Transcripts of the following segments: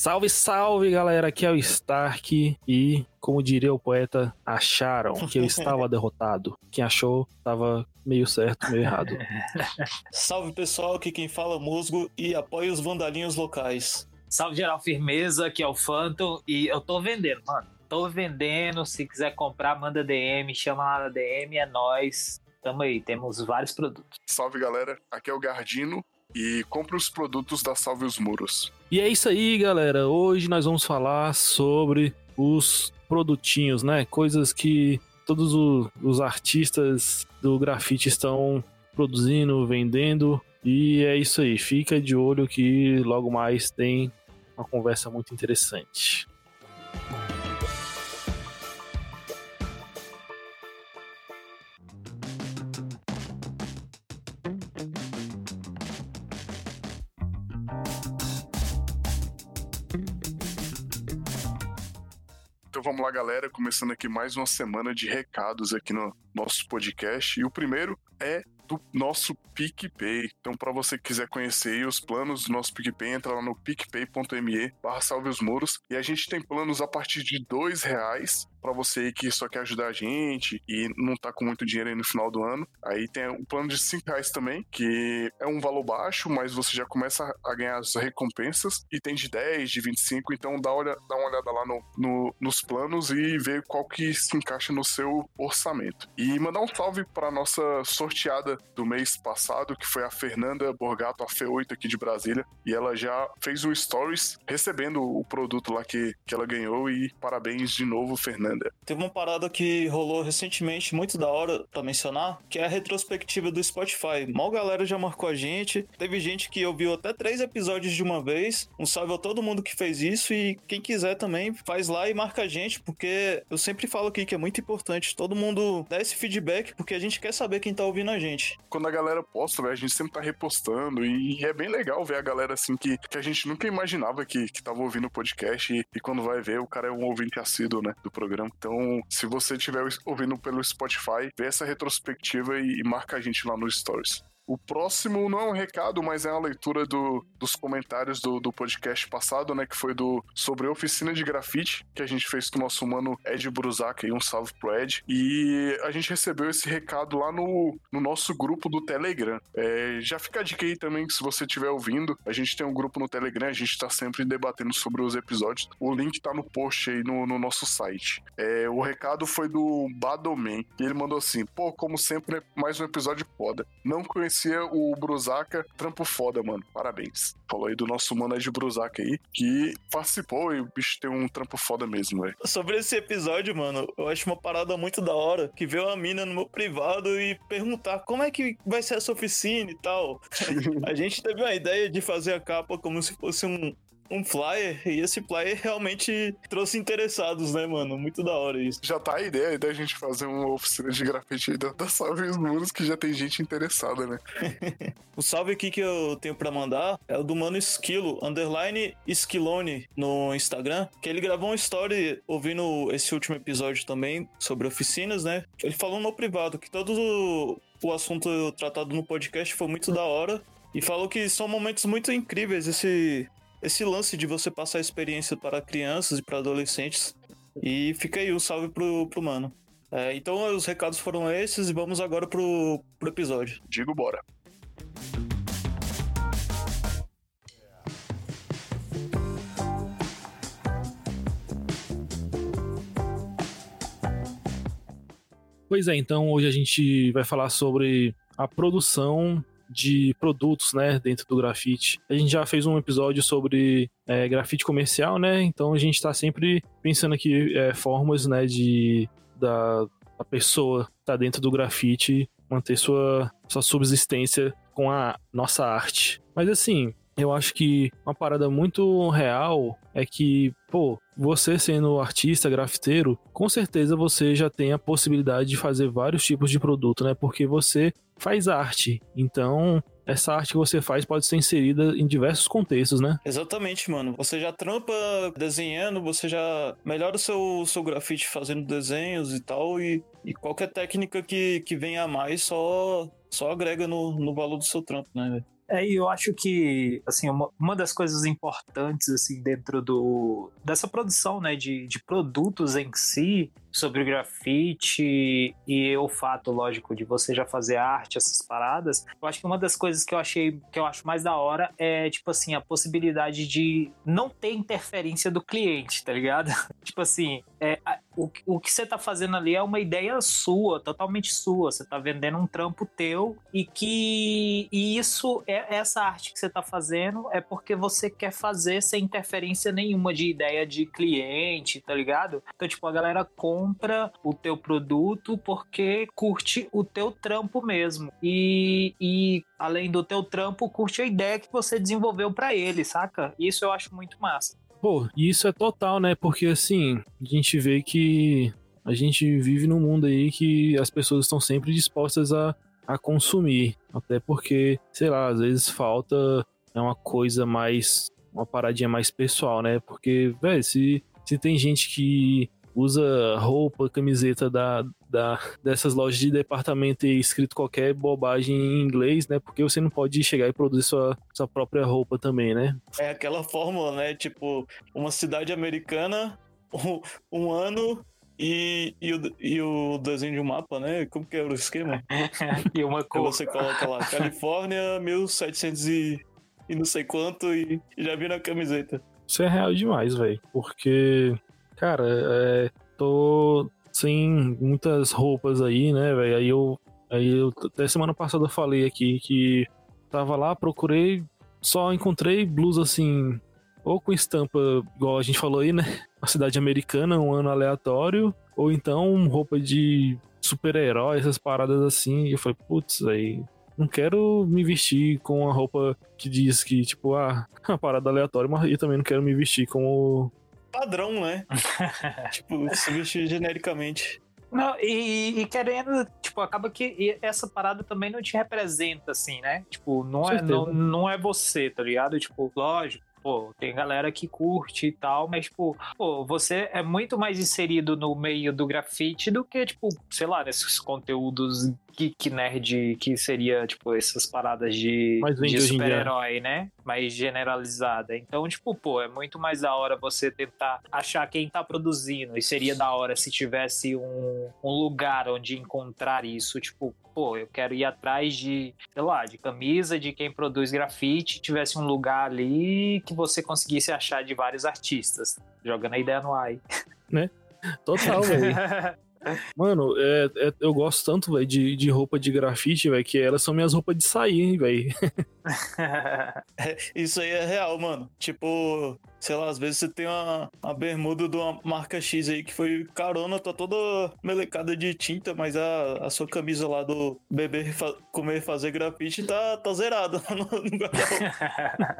Salve, salve, galera! Aqui é o Stark e, como diria o poeta, acharam que eu estava derrotado. Quem achou estava meio certo, meio errado. salve, pessoal! Aqui quem fala é Musgo e apoia os vandalinhos locais. Salve, geral firmeza, aqui é o Phantom e eu tô vendendo, mano. Tô vendendo, se quiser comprar, manda DM, chama lá na DM, é nós. Tamo aí, temos vários produtos. Salve, galera! Aqui é o Gardino e compre os produtos da Salve os Muros. E é isso aí, galera. Hoje nós vamos falar sobre os produtinhos, né? Coisas que todos os artistas do grafite estão produzindo, vendendo. E é isso aí. Fica de olho que logo mais tem uma conversa muito interessante. Vamos lá, galera, começando aqui mais uma semana de recados aqui no nosso podcast. E o primeiro é do nosso PicPay. Então, para você que quiser conhecer os planos do nosso PicPay, entra lá no picpay.me barra salve os muros. E a gente tem planos a partir de dois reais para você que só quer ajudar a gente e não tá com muito dinheiro aí no final do ano. Aí tem o plano de 5 reais também, que é um valor baixo, mas você já começa a ganhar as recompensas. E tem de 10, de 25, então dá, olha, dá uma olhada lá no, no, nos planos e vê qual que se encaixa no seu orçamento. E mandar um salve para nossa sorteada do mês passado, que foi a Fernanda Borgato, a F8 aqui de Brasília. E ela já fez um stories recebendo o produto lá que, que ela ganhou. E parabéns de novo, Fernanda. Teve uma parada que rolou recentemente, muito da hora pra mencionar, que é a retrospectiva do Spotify. Mal galera já marcou a gente. Teve gente que ouviu até três episódios de uma vez. Um salve a todo mundo que fez isso e quem quiser também faz lá e marca a gente, porque eu sempre falo aqui que é muito importante todo mundo dar esse feedback, porque a gente quer saber quem tá ouvindo a gente. Quando a galera posta, a gente sempre tá repostando e é bem legal ver a galera assim que, que a gente nunca imaginava que, que tava ouvindo o podcast e, e quando vai ver, o cara é um ouvinte assíduo, né, do programa. Então, se você estiver ouvindo pelo Spotify, vê essa retrospectiva e, e marca a gente lá nos stories. O próximo não é um recado, mas é uma leitura do, dos comentários do, do podcast passado, né? Que foi do sobre a oficina de grafite que a gente fez com o nosso mano Ed Brusac, aí um salve pro Ed. E a gente recebeu esse recado lá no, no nosso grupo do Telegram. É, já fica a dica aí também, se você estiver ouvindo, a gente tem um grupo no Telegram, a gente tá sempre debatendo sobre os episódios. O link tá no post aí no, no nosso site. É, o recado foi do Badomen, e ele mandou assim: pô, como sempre, mais um episódio foda. Não conheci conhecia o Brusaca, trampo foda, mano. Parabéns. Falou aí do nosso mano de Brusaca aí, que participou e o bicho tem um trampo foda mesmo, velho. Sobre esse episódio, mano, eu acho uma parada muito da hora, que veio uma mina no meu privado e perguntar como é que vai ser essa oficina e tal. a gente teve uma ideia de fazer a capa como se fosse um, um flyer e esse flyer realmente trouxe interessados, né, mano? Muito da hora isso. Já tá a ideia da gente fazer uma oficina de grafite da, da Salve os Muros que já tem gente interessada, né? o salve aqui que eu tenho para mandar é o do mano Esquilo, underline Esquilone no Instagram, que ele gravou uma story ouvindo esse último episódio também sobre oficinas, né? Ele falou no privado que todo o, o assunto tratado no podcast foi muito da hora e falou que são momentos muito incríveis esse esse lance de você passar a experiência para crianças e para adolescentes. E fica aí um salve pro, pro mano. É, então os recados foram esses e vamos agora pro, pro episódio. Digo bora. Pois é, então hoje a gente vai falar sobre a produção de produtos, né, dentro do grafite. A gente já fez um episódio sobre é, grafite comercial, né? Então a gente está sempre pensando aqui é, formas, né, de da, da pessoa estar tá dentro do grafite manter sua, sua subsistência com a nossa arte. Mas assim, eu acho que uma parada muito real é que, pô, você sendo artista, grafiteiro, com certeza você já tem a possibilidade de fazer vários tipos de produto, né? Porque você faz arte. Então, essa arte que você faz pode ser inserida em diversos contextos, né? Exatamente, mano. Você já trampa desenhando, você já melhora o seu, seu grafite fazendo desenhos e tal, e, e qualquer técnica que, que venha a mais só, só agrega no, no valor do seu trampo, né? É, e eu acho que, assim, uma, uma das coisas importantes, assim, dentro do, dessa produção, né, de, de produtos em si, sobre o grafite e o fato, lógico, de você já fazer arte, essas paradas, eu acho que uma das coisas que eu achei, que eu acho mais da hora é, tipo assim, a possibilidade de não ter interferência do cliente, tá ligado? tipo assim, é, o, o que você tá fazendo ali é uma ideia sua, totalmente sua, você tá vendendo um trampo teu e que e isso, é essa arte que você tá fazendo é porque você quer fazer sem interferência nenhuma de ideia de cliente, tá ligado? Então, tipo, a galera com compra o teu produto porque curte o teu trampo mesmo. E, e além do teu trampo, curte a ideia que você desenvolveu para ele, saca? Isso eu acho muito massa. Pô, isso é total, né? Porque assim, a gente vê que a gente vive num mundo aí que as pessoas estão sempre dispostas a, a consumir. Até porque, sei lá, às vezes falta é uma coisa mais. uma paradinha mais pessoal, né? Porque, velho, se, se tem gente que usa roupa, camiseta da, da, dessas lojas de departamento e escrito qualquer bobagem em inglês, né? Porque você não pode chegar e produzir sua, sua própria roupa também, né? É aquela fórmula, né? Tipo, uma cidade americana, um, um ano e, e, o, e o desenho de um mapa, né? Como que era o esquema? e uma cor. Você coloca lá, Califórnia, 1700 e, e não sei quanto, e, e já vi na camiseta. Isso é real demais, velho. Porque cara, é, tô sem muitas roupas aí, né, velho? Aí eu, aí eu, até semana passada eu falei aqui que tava lá, procurei, só encontrei blusa assim, ou com estampa, igual a gente falou aí, né? Uma cidade americana, um ano aleatório, ou então roupa de super-herói, essas paradas assim. E eu falei, putz, aí não quero me vestir com uma roupa que diz que, tipo, ah, uma parada aleatória, mas eu também não quero me vestir como padrão, né? tipo, se vestir genericamente. Não, e, e, querendo, tipo, acaba que essa parada também não te representa, assim, né? Tipo, não é, não, não é você, tá ligado? Tipo, lógico, pô, tem galera que curte e tal, mas, tipo, pô, você é muito mais inserido no meio do grafite do que, tipo, sei lá, nesses conteúdos geek nerd que seria, tipo, essas paradas de, de super-herói, né? Mais generalizada. Então, tipo, pô, é muito mais da hora você tentar achar quem tá produzindo. E seria da hora se tivesse um, um lugar onde encontrar isso. Tipo, pô, eu quero ir atrás de, sei lá, de camisa de quem produz grafite, tivesse um lugar ali que você conseguisse achar de vários artistas. Jogando a ideia no ar. Né? Total, velho. Mano, é, é, eu gosto tanto, velho, de, de roupa de grafite, velho, que elas são minhas roupas de sair, velho. Isso aí é real, mano. Tipo, sei lá, às vezes você tem uma, uma bermuda de uma marca X aí que foi carona, tá toda melecada de tinta, mas a, a sua camisa lá do beber, fa comer fazer grafite tá, tá zerada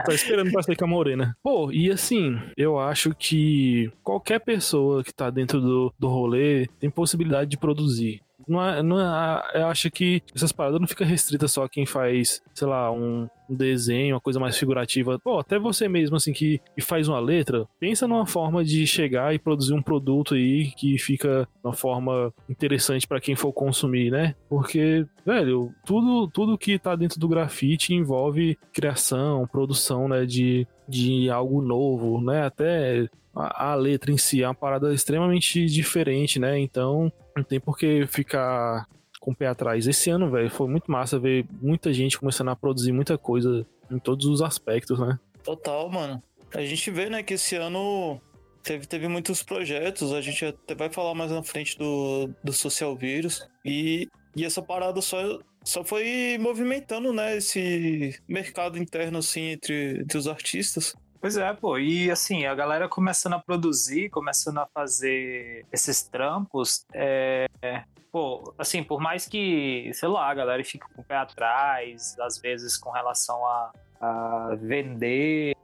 Tá esperando pra com a morena. Pô, e assim, eu acho que qualquer pessoa que tá dentro do, do rolê tem possibilidade de produzir. Não é, não é, eu acho que essas paradas não ficam restritas só a quem faz, sei lá, um, um desenho, uma coisa mais figurativa. Pô, até você mesmo, assim, que, que faz uma letra, pensa numa forma de chegar e produzir um produto aí que fica uma forma interessante para quem for consumir, né? Porque, velho, tudo, tudo que tá dentro do grafite envolve criação, produção, né, de, de algo novo, né? Até a, a, letra em si é uma parada extremamente diferente, né? Então não tem por que ficar com o pé atrás. Esse ano, velho, foi muito massa ver muita gente começando a produzir muita coisa em todos os aspectos, né? Total, mano. A gente vê, né, que esse ano teve, teve muitos projetos, a gente até vai falar mais na frente do, do Social Vírus, e, e essa parada só, só foi movimentando, né, esse mercado interno, assim, entre, entre os artistas. Pois é, pô, e assim, a galera começando a produzir, começando a fazer esses trampos, é, pô, assim, por mais que, sei lá, a galera fique com o pé atrás, às vezes com relação a, a vender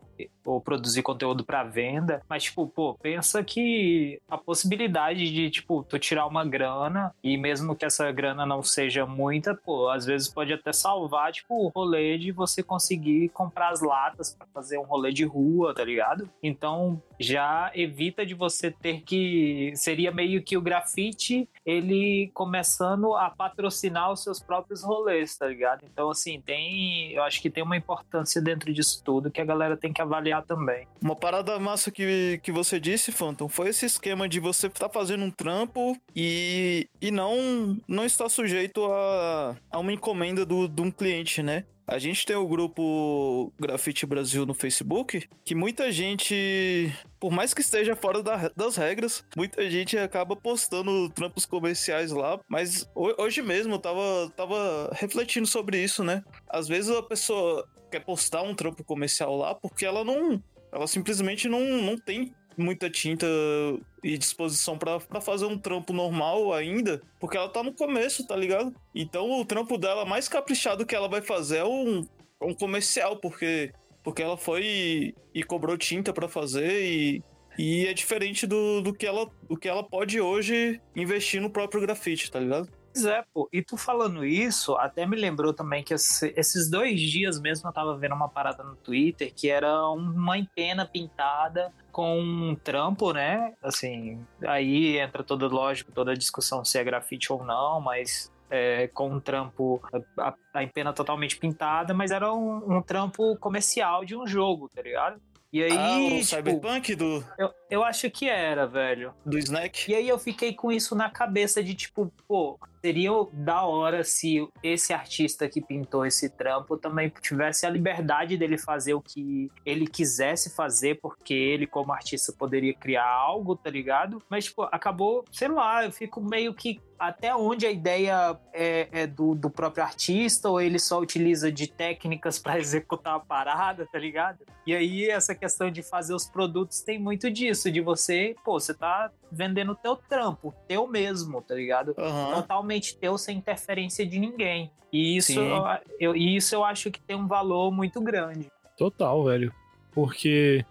ou produzir conteúdo para venda, mas tipo, pô, pensa que a possibilidade de tipo tu tirar uma grana e mesmo que essa grana não seja muita, pô, às vezes pode até salvar tipo o rolê de você conseguir comprar as latas para fazer um rolê de rua, tá ligado? Então, já evita de você ter que seria meio que o grafite ele começando a patrocinar os seus próprios rolês, tá ligado? Então, assim, tem. Eu acho que tem uma importância dentro disso tudo que a galera tem que avaliar também. Uma parada massa que, que você disse, Phantom, foi esse esquema de você estar tá fazendo um trampo e, e não, não estar sujeito a, a uma encomenda do, de um cliente, né? A gente tem o grupo Grafite Brasil no Facebook, que muita gente, por mais que esteja fora da, das regras, muita gente acaba postando trampos comerciais lá. Mas hoje mesmo eu tava, tava refletindo sobre isso, né? Às vezes a pessoa quer postar um trampo comercial lá porque ela não. Ela simplesmente não, não tem muita tinta e disposição para fazer um trampo normal ainda, porque ela tá no começo, tá ligado? Então o trampo dela mais caprichado que ela vai fazer é um, um comercial, porque porque ela foi e, e cobrou tinta para fazer e, e é diferente do, do, que ela, do que ela pode hoje investir no próprio grafite, tá ligado? Pois é, pô. E tu falando isso, até me lembrou também que esses dois dias mesmo eu tava vendo uma parada no Twitter que era uma empena pintada com um trampo, né? Assim, aí entra toda, lógico, toda a discussão se é grafite ou não, mas é, com um trampo, a, a empena totalmente pintada, mas era um, um, trampo comercial de um jogo, tá ligado? E aí. Ah, o tipo, Cyberpunk do. Eu, eu acho que era, velho. Do Snack. E aí eu fiquei com isso na cabeça de tipo, pô, seria da hora se esse artista que pintou esse trampo também tivesse a liberdade dele fazer o que ele quisesse fazer, porque ele, como artista, poderia criar algo, tá ligado? Mas, tipo, acabou, sei lá, eu fico meio que até onde a ideia é, é do, do, próprio artista ou ele só utiliza de técnicas para executar a parada, tá ligado? E aí essa questão de fazer os produtos tem muito disso, de você, pô, você tá vendendo o teu trampo, teu mesmo, tá ligado? Uhum. Totalmente teu, sem interferência de ninguém. E isso eu, isso eu acho que tem um valor muito grande. Total, velho. Porque,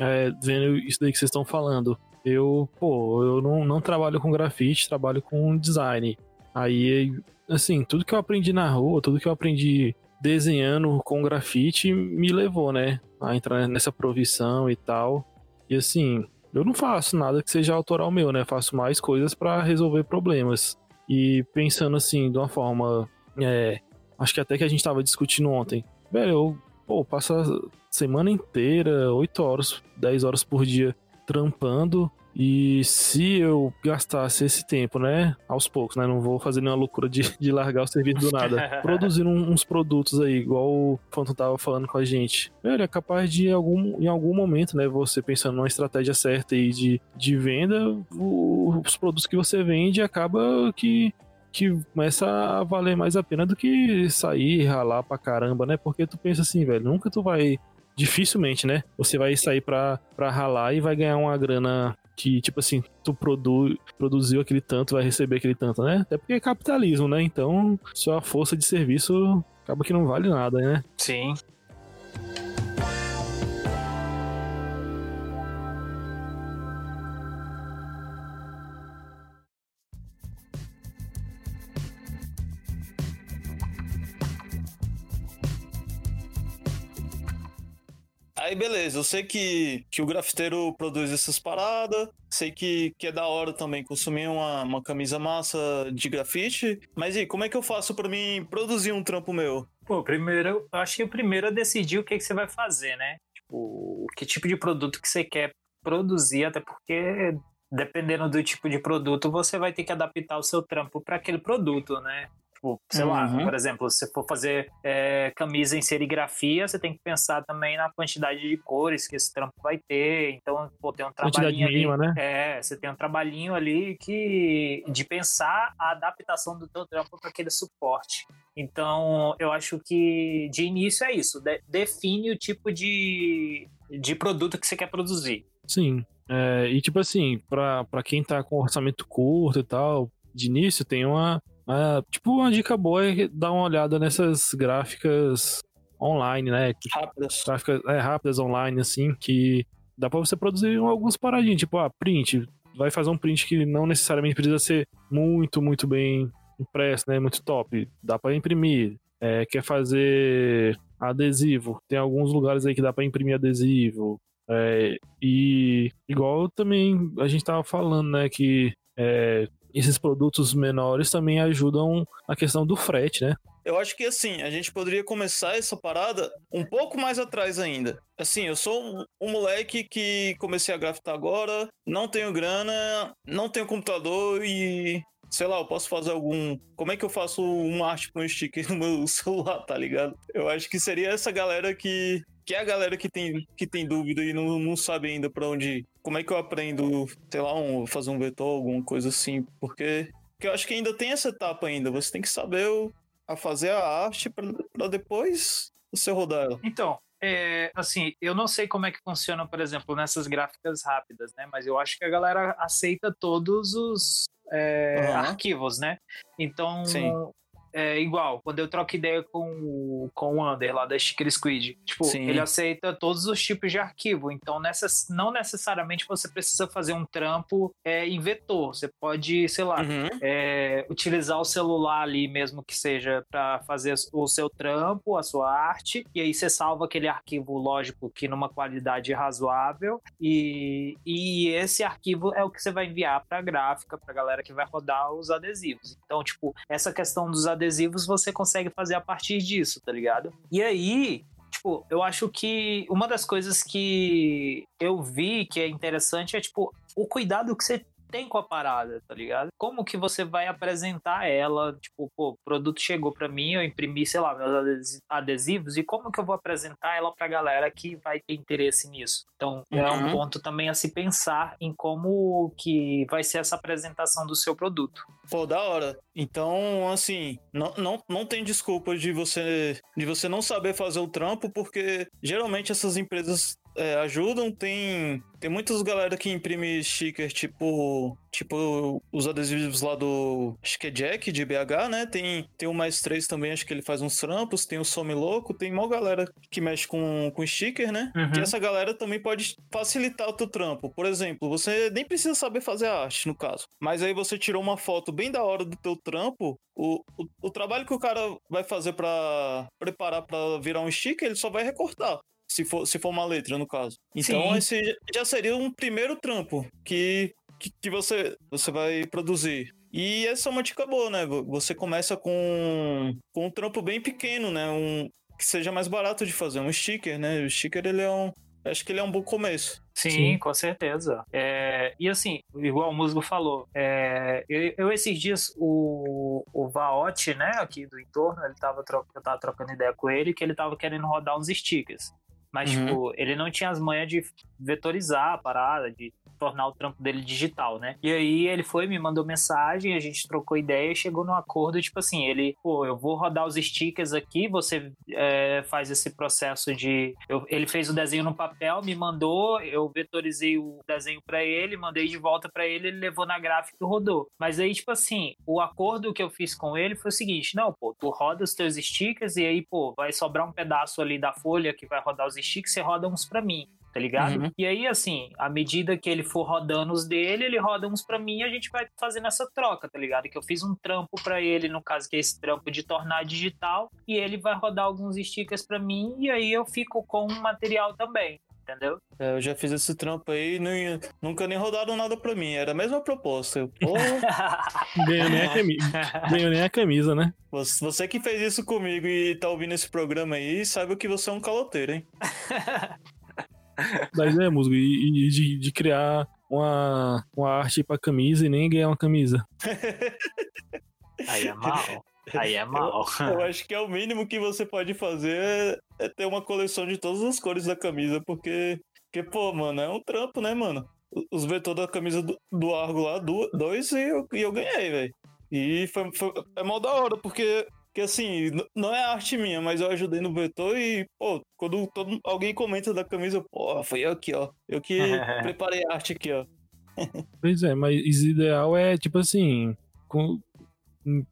é, vendo isso daí que vocês estão falando, eu, pô, eu não, não trabalho com grafite, trabalho com design. Aí, assim, tudo que eu aprendi na rua, tudo que eu aprendi desenhando com grafite me levou, né, a entrar nessa provisão e tal. E assim, eu não faço nada que seja autoral meu, né? Faço mais coisas para resolver problemas. E pensando assim, de uma forma. É, acho que até que a gente tava discutindo ontem. Velho, eu pô, passo a semana inteira, 8 horas, 10 horas por dia trampando e se eu gastasse esse tempo, né, aos poucos, né, não vou fazer nenhuma loucura de, de largar o serviço do nada, produzindo uns produtos aí, igual o Phantom tava falando com a gente, velho, é capaz de em algum, em algum momento, né, você pensando numa estratégia certa aí de, de venda, o, os produtos que você vende acaba que que começa a valer mais a pena do que sair e ralar pra caramba, né? Porque tu pensa assim, velho, nunca tu vai dificilmente, né? Você vai sair pra, pra ralar e vai ganhar uma grana que, tipo assim, tu produ produziu aquele tanto, vai receber aquele tanto, né? Até porque é capitalismo, né? Então, sua força de serviço acaba que não vale nada, né? Sim. Aí beleza, eu sei que, que o grafiteiro produz essas paradas, sei que, que é da hora também consumir uma, uma camisa massa de grafite, mas e como é que eu faço para mim produzir um trampo meu? Pô, primeiro, eu acho que o primeiro é decidir o que, que você vai fazer, né? Tipo, que tipo de produto que você quer produzir, até porque dependendo do tipo de produto, você vai ter que adaptar o seu trampo para aquele produto, né? Tipo, sei uhum. lá, por exemplo, se for fazer é, camisa em serigrafia, você tem que pensar também na quantidade de cores que esse trampo vai ter. Então, pô, tem um trabalhinho ali. Mínima, né? É, você tem um trabalhinho ali que de pensar a adaptação do teu trampo para aquele suporte. Então, eu acho que de início é isso. De, define o tipo de, de produto que você quer produzir. Sim. É, e tipo assim, para quem tá com orçamento curto e tal, de início tem uma, é, tipo, uma dica boa é dar uma olhada nessas gráficas online, né? Rápidas. Gráficas é, rápidas online, assim, que dá pra você produzir alguns paradinhos, tipo, ah, print. Vai fazer um print que não necessariamente precisa ser muito, muito bem impresso, né? Muito top. Dá pra imprimir. É, quer fazer adesivo. Tem alguns lugares aí que dá pra imprimir adesivo. É, e igual também a gente tava falando, né? Que é, esses produtos menores também ajudam na questão do frete, né? Eu acho que assim, a gente poderia começar essa parada um pouco mais atrás ainda. Assim, eu sou um, um moleque que comecei a grafitar agora, não tenho grana, não tenho computador e sei lá, eu posso fazer algum. Como é que eu faço uma arte com um sticker no meu celular, tá ligado? Eu acho que seria essa galera que. Que é a galera que tem, que tem dúvida e não, não sabe ainda para onde ir. Como é que eu aprendo, sei lá, um, fazer um vetor, alguma coisa assim? Porque, porque eu acho que ainda tem essa etapa ainda. Você tem que saber o, a fazer a arte para depois você rodar ela. Então, é, assim, eu não sei como é que funciona, por exemplo, nessas gráficas rápidas, né? Mas eu acho que a galera aceita todos os é, Uhum. arquivos, né? Então, Sim. É igual, quando eu troco ideia com, o- com o Under lá da Sticker Squid, tipo, Sim. ele aceita todos os tipos de arquivo. Então, nessas, não necessariamente você precisa fazer um trampo é, em vetor. Você pode, sei lá, Uhum. é, utilizar o celular ali mesmo que seja para fazer o seu trampo, a sua arte, e aí você salva aquele arquivo, lógico, que numa qualidade razoável, e, e esse arquivo é o que você vai enviar para a gráfica, para a galera que vai rodar os adesivos. Então, tipo, essa questão dos adesivos você consegue fazer a partir disso, tá ligado? E aí, tipo, eu acho que uma das coisas que eu vi que é interessante é, tipo, o cuidado que você tem com a parada, tá ligado? Como que você vai apresentar ela? Tipo, pô, o produto chegou pra mim, eu imprimi, sei lá, meus adesi- adesivos, e como que eu vou apresentar ela pra galera que vai ter interesse nisso? Então, é um Uhum. ponto também a se pensar em como que vai ser essa apresentação do seu produto. Pô, da hora. Então, assim, não, não, não tem desculpa de você, de você não saber fazer o trampo, porque geralmente essas empresas é, ajudam. Tem, tem muitas galera que imprime sticker, tipo, tipo os adesivos lá do. Acho que é Jack, de BH, né? Tem, tem o Mais 3 também, acho que ele faz uns trampos. Tem o Some Louco, tem mó galera que mexe com, com sticker, né? Uhum. E essa galera também pode facilitar o teu trampo. Por exemplo, você nem precisa saber fazer a arte, no caso. Mas aí você tirou uma foto bem da hora do teu trampo. O, o, o trabalho que o cara vai fazer pra preparar pra virar um sticker, ele só vai recortar. Se for, se for uma letra, no caso. Então, Sim. esse já- seria um primeiro trampo que, que, que você, você vai produzir. E essa é uma dica boa, né? Vo- Você começa com, com um trampo bem pequeno, né? Um, que seja mais barato de fazer. Um sticker, né? O sticker, ele é um... Acho que ele é um bom começo. Sim, Sim. com certeza. É, e assim, igual o Musgo falou, é, eu, eu esses dias, o, o Vaotti, né, aqui do entorno, ele tava eu tava trocando ideia com ele, que ele tava querendo rodar uns stickers. Mas, Uhum. tipo, ele não tinha as manhas de vetorizar a parada, de tornar o trampo dele digital, né? E aí ele foi, me mandou mensagem, a gente trocou ideia e chegou num acordo, tipo assim, ele, pô, eu vou rodar os stickers aqui, você é, faz esse processo de. eu- ele fez o desenho no papel, me mandou, eu vetorizei o desenho pra ele, mandei de volta pra ele, ele levou na gráfica e rodou. Mas aí, tipo assim, o acordo que eu fiz com ele foi o seguinte: não, pô, tu roda os teus stickers e aí, pô, vai sobrar um pedaço ali da folha que vai rodar os stickers, você roda uns pra mim tá ligado? Uhum. E aí, assim, à medida que ele for rodando os dele, ele roda uns pra mim e a gente vai fazendo essa troca, tá ligado? Que eu fiz um trampo pra ele, no caso que é esse trampo de tornar digital, e ele vai rodar alguns stickers pra mim e aí eu fico com um material também, entendeu? É, eu já fiz esse trampo aí, nem- nunca nem rodaram nada pra mim. Era a mesma proposta. Eu, Ganhou nem a camisa, ganhou nem a camisa né? você, você que fez isso comigo e tá ouvindo esse programa aí, saiba que você é um caloteiro, hein? Mas é, musgo, e, e de, de criar uma, uma arte pra camisa e nem ganhar uma camisa. aí é mal. Aí é mal. Eu acho que é o mínimo que você pode fazer é ter uma coleção de todas as cores da camisa, porque, porque pô, mano, é um trampo, né, mano? Os vetores da camisa do, do Argo lá, du- dois, e eu, e eu ganhei, velho. E foi, foi, é mal da hora, porque, porque assim, não é arte minha, mas eu ajudei no vetor e, pô, quando todo, alguém comenta da camisa, pô, foi eu aqui, ó. Eu que preparei a arte aqui, ó. Pois é, mas o ideal é, tipo assim, com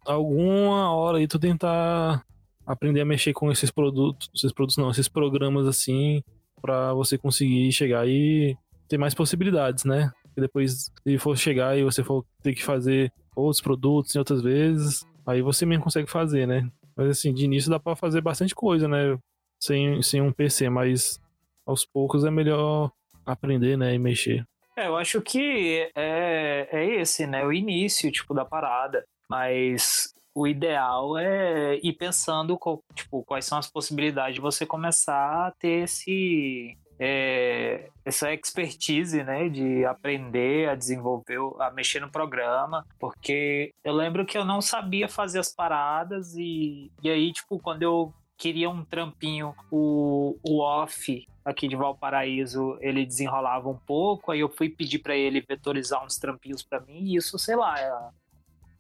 alguma hora aí tu tentar aprender a mexer com esses produtos, esses produtos não, esses programas assim, para você conseguir chegar e ter mais possibilidades, né? E depois, se for chegar e você for ter que fazer outros produtos em outras vezes, aí você mesmo consegue fazer, né? Mas assim, de início dá para fazer bastante coisa, né? Sem, sem um PC, mas aos poucos é melhor aprender, né? E mexer. É, eu acho que é, é esse, né? O início, tipo, da parada. Mas o ideal é ir pensando, tipo, quais são as possibilidades de você começar a ter esse, é, essa expertise, né, de aprender a desenvolver, a mexer no programa, porque eu lembro que eu não sabia fazer as paradas e, e aí, tipo, quando eu queria um trampinho, o, o off aqui de Valparaíso, ele desenrolava um pouco, aí eu fui pedir para ele vetorizar uns trampinhos para mim, e isso, sei lá,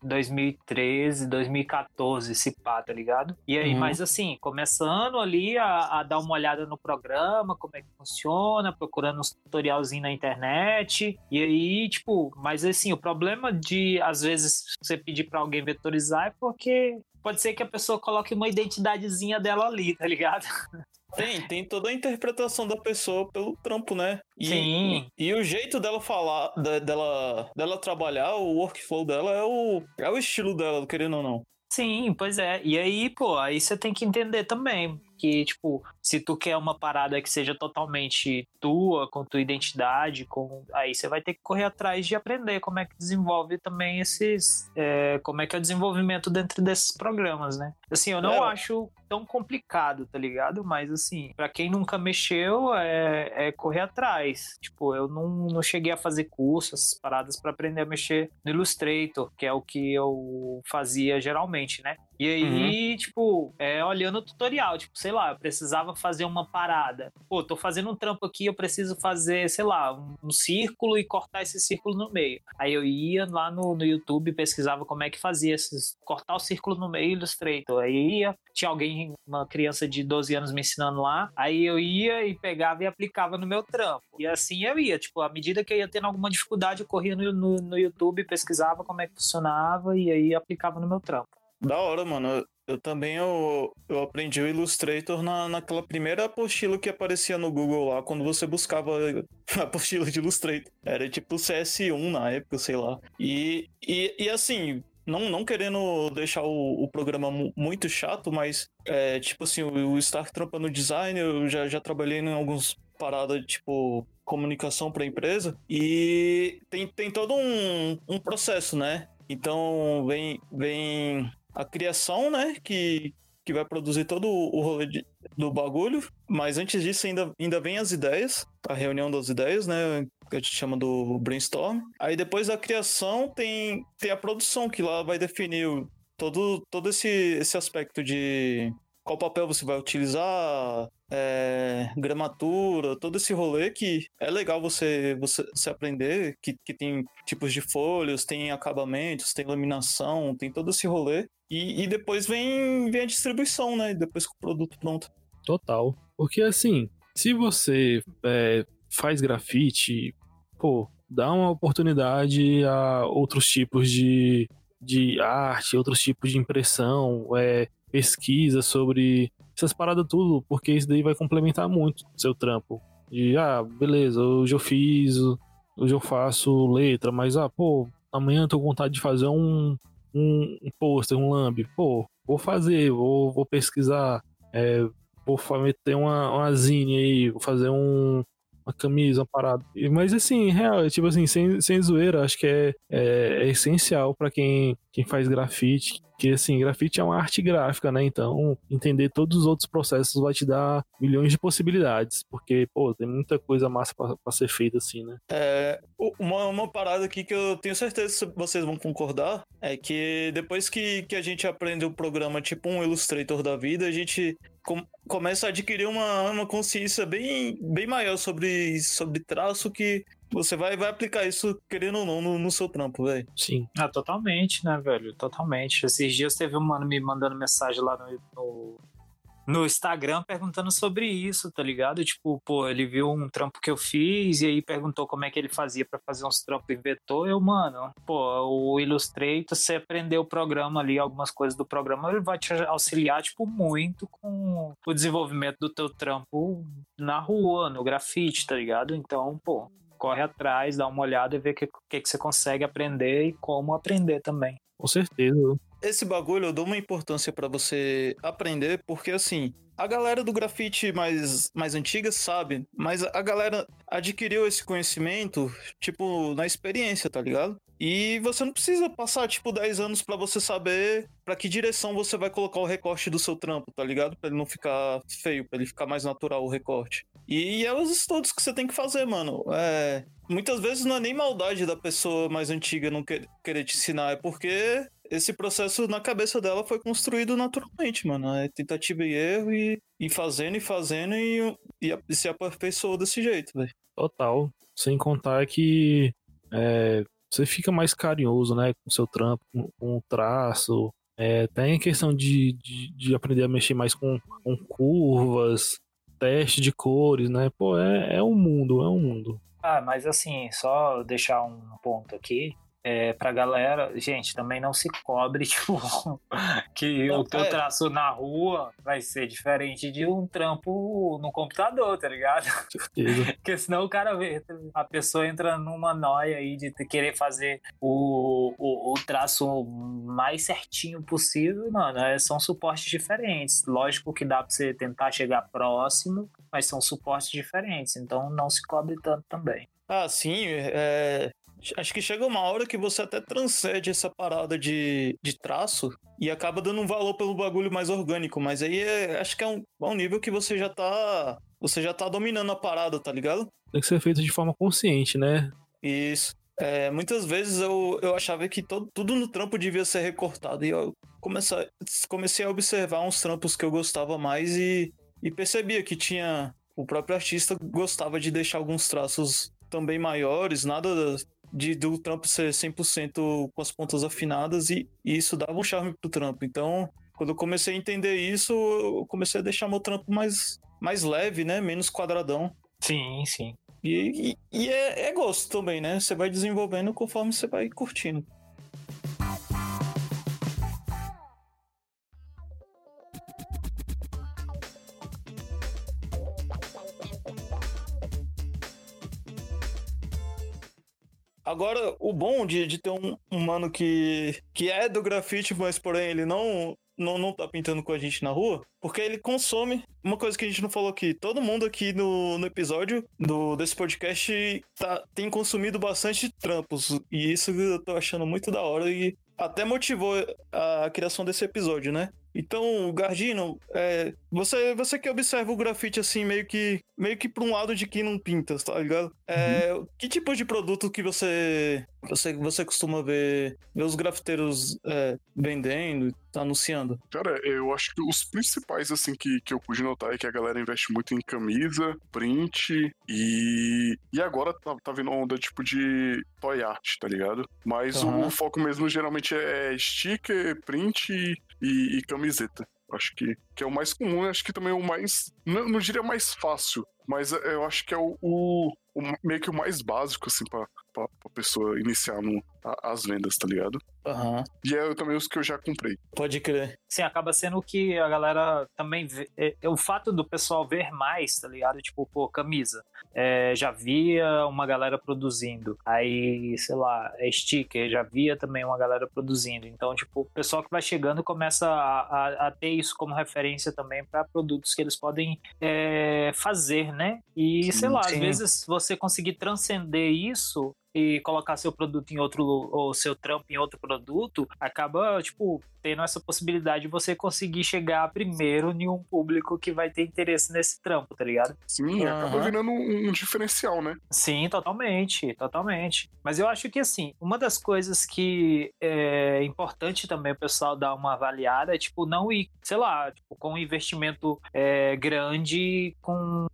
2013, 2014, se pá, tá ligado? E aí, uhum. mas assim, começando ali a, a, dar uma olhada no programa, como é que funciona, procurando uns tutorialzinho na internet. E aí, tipo, mas assim, o problema de, às vezes, você pedir para alguém vetorizar é porque pode ser que a pessoa coloque uma identidadezinha dela ali, tá ligado? Tem, tem toda a interpretação da pessoa pelo trampo, né? E, Sim. E, e o jeito dela falar, dela, dela trabalhar, o workflow dela é o, é o estilo dela, querendo ou não. Sim, pois é. E aí, pô, aí você tem que entender também que, tipo, se tu quer uma parada que seja totalmente tua, com tua identidade, com aí você vai ter que correr atrás de aprender como é que desenvolve também esses. É, como é que é o desenvolvimento dentro desses programas, né? Assim, eu não é. acho tão complicado, tá ligado? Mas assim, para quem nunca mexeu, é, é, correr atrás. Tipo, eu não, não cheguei a fazer cursos, paradas para aprender a mexer no Illustrator, que é o que eu fazia geralmente, né? E aí, uhum. tipo, é, olhando o tutorial, tipo, sei lá, eu precisava fazer uma parada. Pô, tô fazendo um trampo aqui, eu preciso fazer, sei lá, um, um círculo e cortar esse círculo no meio. Aí eu ia lá no, no YouTube, pesquisava como é que fazia esses, cortar o círculo no meio Illustrator. Aí ia, tinha alguém, uma criança de 12 anos me ensinando lá, aí eu ia e pegava e aplicava no meu trampo. E assim eu ia, tipo, à medida que eu ia tendo alguma dificuldade, eu corria no, no, no YouTube, pesquisava como é que funcionava e aí aplicava no meu trampo. Da hora, mano. Eu também eu, eu aprendi o Illustrator na, naquela primeira apostila que aparecia no Google lá, quando você buscava a apostila de Illustrator. Era tipo CS1 na época, sei lá. E, e, e assim, não, não querendo deixar o, o programa muito chato, mas é, tipo assim, o, o estar trampando design, eu já, já trabalhei em alguns paradas tipo comunicação para empresa e tem, tem todo um, um processo, né? Então vem, vem a criação, né? Que, que vai produzir todo o rolê de, do bagulho. Mas antes disso, ainda, ainda vem as ideias, a reunião das ideias, né? Que a gente chama do brainstorm. Aí depois da criação tem, tem a produção, que lá vai definir todo, todo esse, esse aspecto de qual papel você vai utilizar, é, gramatura, todo esse rolê que é legal você, você, você aprender, que, que tem tipos de folhas, tem acabamentos, tem laminação, tem todo esse rolê. E, e depois vem, vem a distribuição, né? Depois com o produto pronto. Total. Porque assim, se você é, faz grafite, pô, dá uma oportunidade a outros tipos de, de arte, outros tipos de impressão, é, pesquisa sobre essas paradas tudo, porque isso daí vai complementar muito seu trampo. De, ah, beleza, hoje eu fiz, hoje eu faço letra, mas, ah, pô, amanhã eu tô com vontade de fazer um, um, um pôster, um lamb. Pô, vou fazer, vou, vou pesquisar, é, vou meter uma, uma zine aí, vou fazer um, uma camisa, uma parada. Mas assim, real, tipo assim, sem, sem zoeira, acho que é, é, é essencial para quem, quem faz grafite, que assim, grafite é uma arte gráfica, né? Então, entender todos os outros processos vai te dar milhões de possibilidades, porque, pô, tem muita coisa massa para ser feita assim, né? É, uma, uma parada aqui que eu tenho certeza que vocês vão concordar é que depois que, que a gente aprende o programa tipo um Illustrator da vida, a gente com, começa a adquirir uma, uma consciência bem, bem maior sobre, sobre traço que você vai, vai aplicar isso, querendo ou não, no, no seu trampo, velho. Sim. Ah, totalmente, né, velho? Totalmente. Esses dias teve um mano me mandando mensagem lá no, no, no Instagram perguntando sobre isso, tá ligado? Tipo, pô, ele viu um trampo que eu fiz e aí perguntou como é que ele fazia para fazer uns trampos em vetor. Eu, mano, pô, o Illustrator, você aprendeu o programa ali, algumas coisas do programa, ele vai te auxiliar, tipo, muito com o desenvolvimento do teu trampo na rua, no grafite, tá ligado? Então, pô, corre atrás, dá uma olhada e vê o que, que, que você consegue aprender e como aprender também. Com certeza. Esse bagulho eu dou uma importância para você aprender, porque assim, a galera do grafite mais, mais antiga sabe, mas a galera adquiriu esse conhecimento, tipo, na experiência, tá ligado? E você não precisa passar, tipo, 10 anos para você saber para que direção você vai colocar o recorte do seu trampo, tá ligado? Pra ele não ficar feio, pra ele ficar mais natural o recorte. E é os estudos que você tem que fazer, mano. É... Muitas vezes não é nem maldade da pessoa mais antiga não querer te ensinar, é porque esse processo na cabeça dela foi construído naturalmente, mano. É tentativa e erro e, e fazendo e fazendo e, e, se aperfeiçoou desse jeito, velho. Total. Sem contar que é, você fica mais carinhoso, né, com o seu trampo, com, com o traço. É, tem a questão de, de, de, aprender a mexer mais com, com curvas, teste de cores, né? Pô, é, é um mundo, é um mundo. Ah, mas assim, só deixar um ponto aqui é, pra galera, gente, também não se cobre, tipo, que não, o teu é. traço na rua vai ser diferente de um trampo no computador, tá ligado? Porque senão o cara vê, a pessoa entra numa noia aí de querer fazer o, o, o traço mais certinho possível, mano, é, são suportes diferentes. Lógico que dá pra você tentar chegar próximo, mas são suportes diferentes, então não se cobre tanto também. Ah, sim, é, Acho que chega uma hora que você até transcende essa parada de, de traço e acaba dando um valor pelo bagulho mais orgânico. Mas aí é, acho que é um, é um nível que você já tá. Você já tá dominando a parada, tá ligado? Tem que ser feito de forma consciente, né? Isso. É, muitas vezes eu, eu achava que todo, tudo no trampo devia ser recortado. E eu comecei, comecei a observar uns trampos que eu gostava mais e, e percebia que tinha. O próprio artista gostava de deixar alguns traços também maiores, nada de do trampo ser 100% com as pontas afinadas e, e, isso dava um charme pro trampo. Então, quando eu comecei a entender isso, eu comecei a deixar meu trampo mais, mais leve, né? Menos quadradão. Sim, sim. E, e, e é, é gosto também, né? Você vai desenvolvendo conforme você vai curtindo. Agora, o bom de, de ter um, um mano que, que é do grafite, mas porém ele não, não, não tá pintando com a gente na rua, porque ele consome uma coisa que a gente não falou aqui. Todo mundo aqui no, no episódio do, desse podcast tá, tem consumido bastante trampos, e isso eu tô achando muito da hora e até motivou a criação desse episódio, né? Então, Gardino, é, você, você que observa o grafite assim, meio que meio que para um lado de quem não pinta, tá ligado? É, uhum. Que tipo de produto que você você, você costuma ver, ver os grafiteiros é, vendendo, anunciando? Cara, eu acho que os principais assim que, que eu pude notar é que a galera investe muito em camisa, print e e agora tá, tá vindo onda tipo de toy art, tá ligado? Mas uhum. o, o foco mesmo geralmente é sticker, print e, e camiseta. Acho que, que é o mais comum, acho que também é o mais. Não, não diria mais fácil, mas eu acho que é o, o, o meio que o mais básico, assim, pra, pra, pra pessoa iniciar no, a, as vendas, tá ligado? Uhum. E é também os que eu já comprei. Pode crer. Sim, acaba sendo que a galera também vê. É, é, o fato do pessoal ver mais, tá ligado? Tipo, pô, camisa. É, já via uma galera produzindo. Aí, sei lá, é sticker, já via também uma galera produzindo. Então, tipo, o pessoal que vai chegando começa a, a, a ter isso como referência também para produtos que eles podem é, fazer, né? E, sei lá, sim. às vezes você conseguir transcender isso e colocar seu produto em outro ou seu trampo em outro produto, acaba, tipo, tendo essa possibilidade de você conseguir chegar primeiro em um público que vai ter interesse nesse trampo, tá ligado? Sim, uhum. acaba virando um, um, diferencial, né? Sim, totalmente, totalmente. Mas eu acho que, assim, uma das coisas que é importante também o pessoal dar uma avaliada é, tipo, não ir, sei lá, tipo, com um investimento é, grande com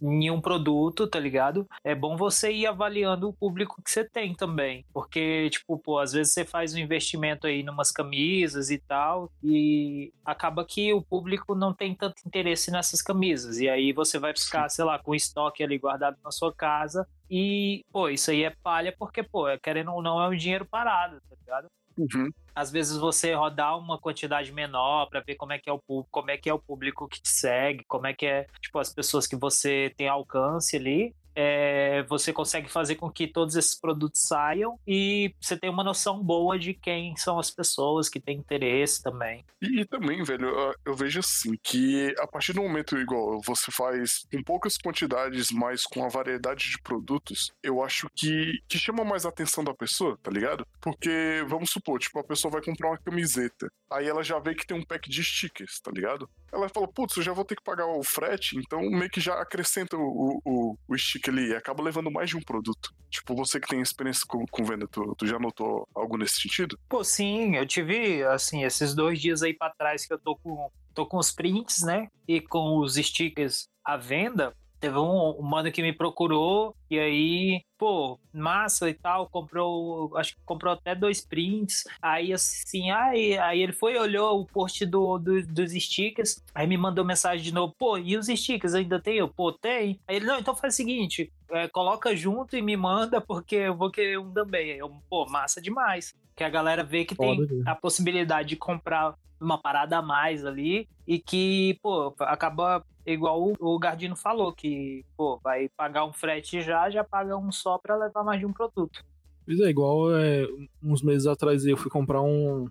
em um produto, tá ligado? É bom você ir avaliando o público público que você tem também. Porque, tipo, pô, às vezes você faz um investimento aí numas camisas e tal, e acaba que o público não tem tanto interesse nessas camisas. E aí você vai ficar, sei lá, com o estoque ali guardado na sua casa. E, pô, isso aí é palha porque, pô, querendo ou não, é um dinheiro parado, tá ligado? Uhum. Às vezes você rodar uma quantidade menor para ver como é que é o público, como é que é o público que te segue, como é que é, tipo, as pessoas que você tem alcance ali é, você consegue fazer com que todos esses produtos saiam e você tem uma noção boa de quem são as pessoas que têm interesse também. E, e também, velho, eu, vejo assim que a partir do momento igual você faz com poucas quantidades, mas com a variedade de produtos, eu acho que, que chama mais a atenção da pessoa, tá ligado? Porque, vamos supor, tipo, a pessoa vai comprar uma camiseta, aí ela já vê que tem um pack de stickers, tá ligado? Ela fala, putz, eu já vou ter que pagar o frete, então meio que já acrescenta o, o, o sticker ali e acaba levando mais de um produto. Tipo, você que tem experiência com, com venda, tu, tu já notou algo nesse sentido? Pô, sim, eu tive, assim, esses dois dias aí para trás que eu tô com, tô com os prints, né? E com os stickers à venda. Teve um, um mano que me procurou e aí, pô, massa e tal, comprou, acho que comprou até dois prints. Aí assim, aí, aí ele foi olhou o post do, do, dos stickers, aí me mandou mensagem de novo, pô, e os stickers ainda tem? Eu, pô, tem. Aí ele, não, então faz o seguinte, é, coloca junto e me manda, porque eu vou querer um também. Eu, pô, massa demais. Que a galera vê que tem a possibilidade de comprar uma parada a mais ali e que, pô, acaba igual o, o Gardino falou, que, pô, vai pagar um frete já, já paga um só para levar mais de um produto. Pois é, igual é, uns meses atrás eu fui comprar um,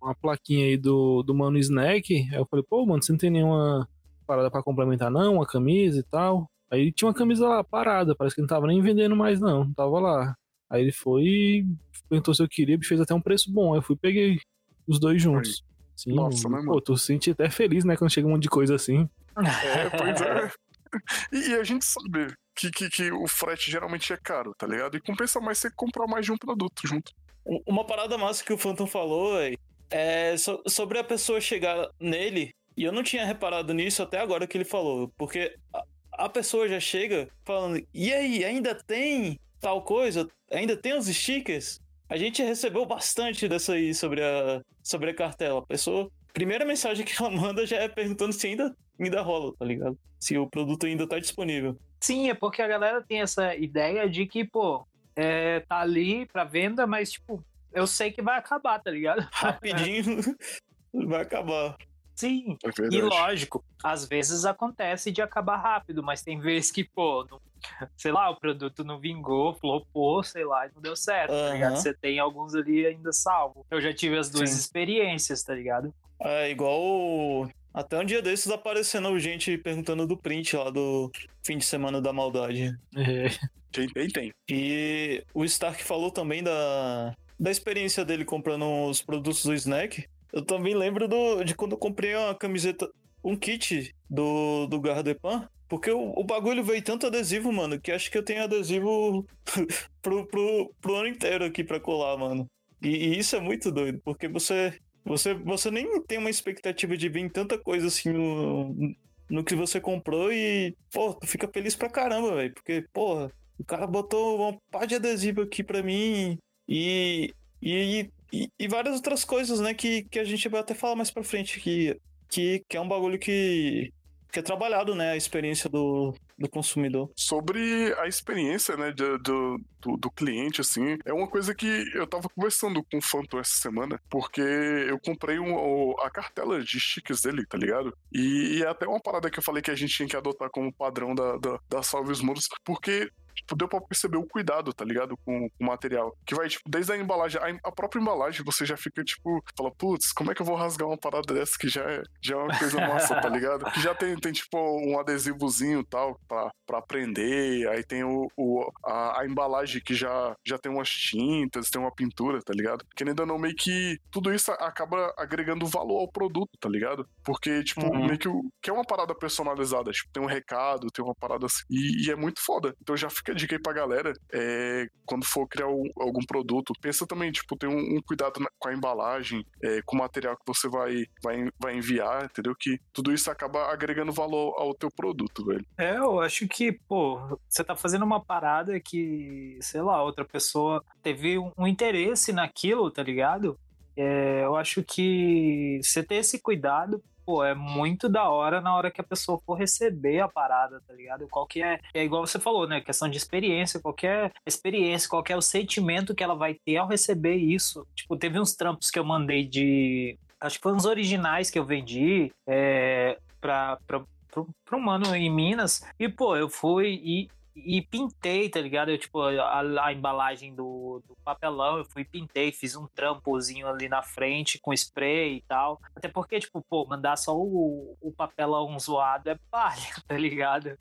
uma plaquinha aí do, do Mano Snack, aí eu falei, pô, mano, você não tem nenhuma parada para complementar não, uma camisa e tal? Aí tinha uma camisa lá parada, parece que não tava nem vendendo mais não, tava lá. Aí ele foi, perguntou se eu queria, fez até um preço bom, aí eu fui peguei os dois juntos. Sim, Nossa, né, mano? Pô, tu se sente até feliz, né, quando chega um monte de coisa assim. É, pois é. E, a gente sabe que, que, que, o frete geralmente é caro, tá ligado? E compensa mais você comprar mais de um produto junto. Uma parada massa que o Phantom falou é so, sobre a pessoa chegar nele, e eu não tinha reparado nisso até agora que ele falou, porque a, a pessoa já chega falando, e aí, ainda tem tal coisa? Ainda tem os stickers? A gente recebeu bastante dessa aí sobre a, sobre a cartela. A pessoa, primeira mensagem que ela manda já é perguntando se ainda, ainda rola, tá ligado? Se o produto ainda tá disponível. Sim, é porque a galera tem essa ideia de que, pô, é, tá ali pra venda, mas, tipo, eu sei que vai acabar, tá ligado? Rapidinho vai acabar. Sim, é e lógico, às vezes acontece de acabar rápido, mas tem vezes que, pô, não, sei lá, o produto não vingou, flopou, sei lá, e não deu certo, uhum. tá ligado? Você tem alguns ali ainda salvo. Eu já tive as duas Sim. experiências, tá ligado? É igual. Até um dia desses aparecendo gente perguntando do print lá do fim de semana da maldade. É. Tem, tem, tem. E o Stark falou também da, da experiência dele comprando os produtos do Snack. Eu também lembro do, de quando eu comprei uma camiseta, um kit do, do Gardepan. Porque o, o bagulho veio tanto adesivo, mano, que acho que eu tenho adesivo pro, pro, pro ano inteiro aqui pra colar, mano. E, e, isso é muito doido, porque você, você, você nem tem uma expectativa de vir tanta coisa assim no, no que você comprou e, pô, tu fica feliz pra caramba, velho. Porque, porra, o cara botou uma pá de adesivo aqui pra mim e, e, e, e, várias outras coisas, né, que, que a gente vai até falar mais pra frente, que, que, que é um bagulho que, que é trabalhado, né, a experiência do, do consumidor. Sobre a experiência, né, do, do, do, cliente, assim, é uma coisa que eu tava conversando com o Phantom essa semana, porque eu comprei um, a cartela de stickers dele, tá ligado? E, e, é até uma parada que eu falei que a gente tinha que adotar como padrão da, da, da Salve os Muros, porque tipo, deu pra perceber o cuidado, tá ligado? Com, com o material. Que vai, tipo, desde a embalagem, a, a própria embalagem, você já fica, tipo, fala, putz, como é que eu vou rasgar uma parada dessa que já é, já é uma coisa massa, tá ligado? Que já tem, tem tipo, um adesivozinho tal pra, pra prender, aí tem o, o a, a, embalagem que já, já tem umas tintas, tem uma pintura, tá ligado? Que ainda não meio que tudo isso acaba agregando valor ao produto, tá ligado? Porque, tipo, uhum. meio que, que é uma parada personalizada, tipo, tem um recado, tem uma parada assim, e, e é muito foda. Então já fica a dica aí pra galera, é, quando for criar um, algum produto, pensa também, tipo, ter um, um cuidado na, com a embalagem, é, com o material que você vai, vai, vai enviar, entendeu? Que tudo isso acaba agregando valor ao teu produto, velho. É, eu acho que, pô, você tá fazendo uma parada que, sei lá, outra pessoa teve um, um interesse naquilo, tá ligado? É, eu acho que você ter esse cuidado pô, é muito da hora na hora que a pessoa for receber a parada, tá ligado? Qual que é, é igual você falou, né? Questão de experiência, qualquer experiência, qualquer o sentimento que ela vai ter ao receber isso. Tipo, teve uns trampos que eu mandei de. Acho que foram os originais que eu vendi é, pra, pra, pra um mano em Minas. E, pô, eu fui e e pintei, tá ligado? Eu, tipo, a, a embalagem do, do, papelão, eu fui pintei, fiz um trampozinho ali na frente com spray e tal. Até porque, tipo, pô, mandar só o, o papelão zoado é palha, tá ligado?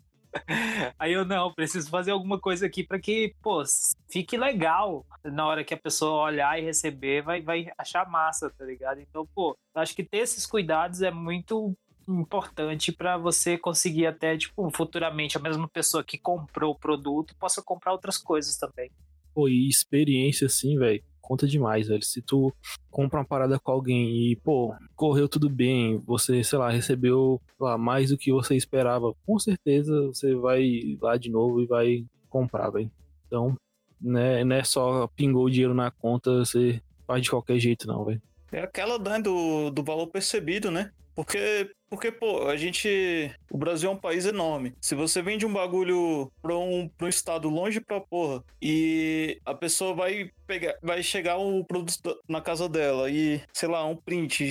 Aí eu não, preciso fazer alguma coisa aqui para que, pô, fique legal. Na hora que a pessoa olhar e receber, vai, vai achar massa, tá ligado? Então, pô, acho que ter esses cuidados é muito importante para você conseguir até, tipo, futuramente a mesma pessoa que comprou o produto possa comprar outras coisas também. Pô, e experiência assim, velho, conta demais, velho. Se tu compra uma parada com alguém e, pô, correu tudo bem, você, sei lá, recebeu lá, mais do que você esperava, com certeza você vai lá de novo e vai comprar, velho. Então, né, não é só pingou o dinheiro na conta, você faz de qualquer jeito, não, velho. É aquela né, do, do valor percebido, né? Porque, porque, pô, a gente. O Brasil é um país enorme. Se você vende um bagulho pra um, pra um estado longe pra porra e a pessoa vai pegar, vai chegar o produto na casa dela e, sei lá, um print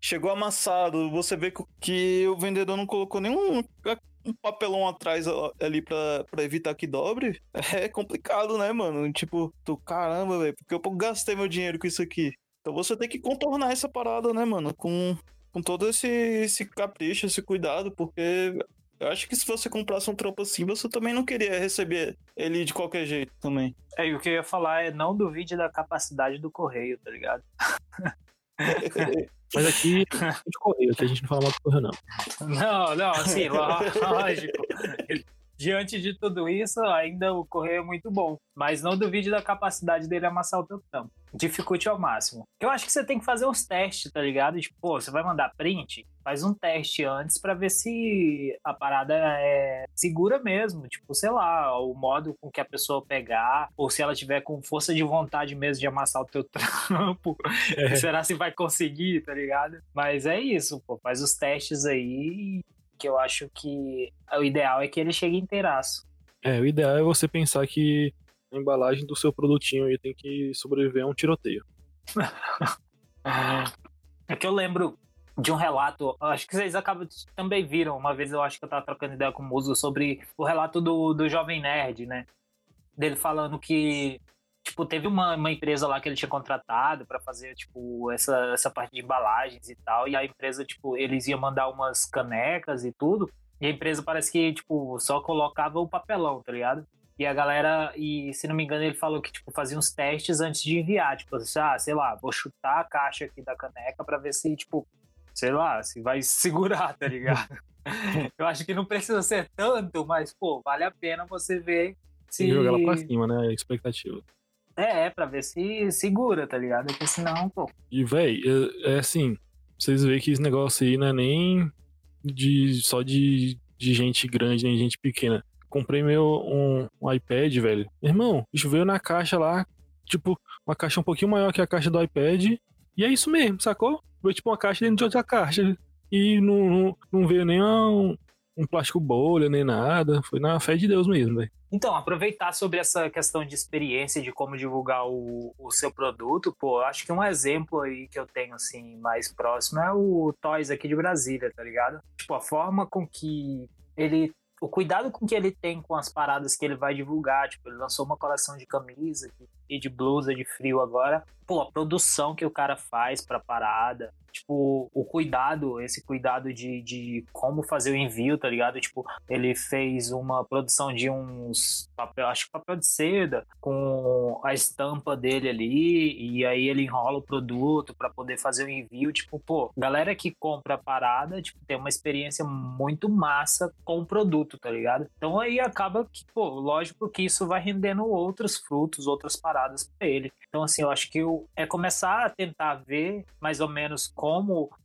chegou amassado, você vê que o vendedor não colocou nenhum um papelão atrás ali pra, pra evitar que dobre, é complicado, né, mano? Tipo, tu, caramba, velho, porque eu gastei meu dinheiro com isso aqui. Então você tem que contornar essa parada, né, mano? Com, com todo esse, esse capricho, esse cuidado, porque eu acho que se você comprasse um trampo assim, você também não queria receber ele de qualquer jeito também. É, e o que eu ia falar é não duvide da capacidade do correio, tá ligado? Mas aqui a gente correio, aqui a gente não fala mal do correio, não. Não, não, assim, lógico. Diante de tudo isso, ainda o correio é muito bom. Mas não duvide da capacidade dele amassar o teu trampo dificulte ao máximo. Eu acho que você tem que fazer uns testes, tá ligado? Tipo, pô, você vai mandar print, faz um teste antes para ver se a parada é segura mesmo. Tipo, sei lá, o modo com que a pessoa pegar, ou se ela tiver com força de vontade mesmo de amassar o teu trampo. É. Será se vai conseguir, tá ligado? Mas é isso, pô, faz os testes aí que eu acho que o ideal é que ele chegue inteiraço. É, o ideal é você pensar que a embalagem do seu produtinho e tem que sobreviver a um tiroteio. é que eu lembro de um relato, acho que vocês acabam também viram, uma vez eu acho que eu tava trocando ideia com o Muso sobre o relato do, do Jovem Nerd, né? Dele falando que tipo, teve uma, uma empresa lá que ele tinha contratado para fazer, tipo, essa, essa parte de embalagens e tal, e a empresa, tipo, eles iam mandar umas canecas e tudo, e a empresa parece que, tipo, só colocava o papelão, tá ligado? E a galera, e se não me engano, ele falou que, tipo, fazia uns testes antes de enviar. Tipo, ah, sei lá, vou chutar a caixa aqui da caneca para ver se, tipo, sei lá, se vai segurar, tá ligado? Eu acho que não precisa ser tanto, mas, pô, vale a pena você ver se. Jogar ela pra cima, né? A expectativa. É, é, pra ver se segura, tá ligado? Porque senão, pô. E, véi, é, é assim, vocês veem que esse negócio aí não é nem de, só de, de gente grande, nem gente pequena comprei meu um, um iPad, velho. Irmão, isso veio na caixa lá, tipo, uma caixa um pouquinho maior que a caixa do iPad. E é isso mesmo, sacou? Veio tipo uma caixa dentro de outra caixa. E não, não, não veio nem um, um plástico bolha, nem nada. Foi na fé de Deus mesmo. Então, aproveitar sobre essa questão de experiência, de como divulgar o, o seu produto, pô, acho que um exemplo aí que eu tenho, assim, mais próximo é o Toys aqui de Brasília, tá ligado? Tipo, a forma com que ele o cuidado com que ele tem com as paradas que ele vai divulgar. Tipo, ele lançou uma coleção de camisa e de blusa de frio agora. Pô, a produção que o cara faz pra parada. Tipo, o cuidado, esse cuidado de, de como fazer o envio, tá ligado? Tipo, ele fez uma produção de uns papel, acho que papel de seda, com a estampa dele ali, e aí ele enrola o produto para poder fazer o envio. Tipo, pô, galera que compra a parada, tipo, tem uma experiência muito massa com o produto, tá ligado? Então aí acaba que, pô, lógico que isso vai rendendo outros frutos, outras paradas pra ele. Então, assim, eu acho que eu, é começar a tentar ver mais ou menos como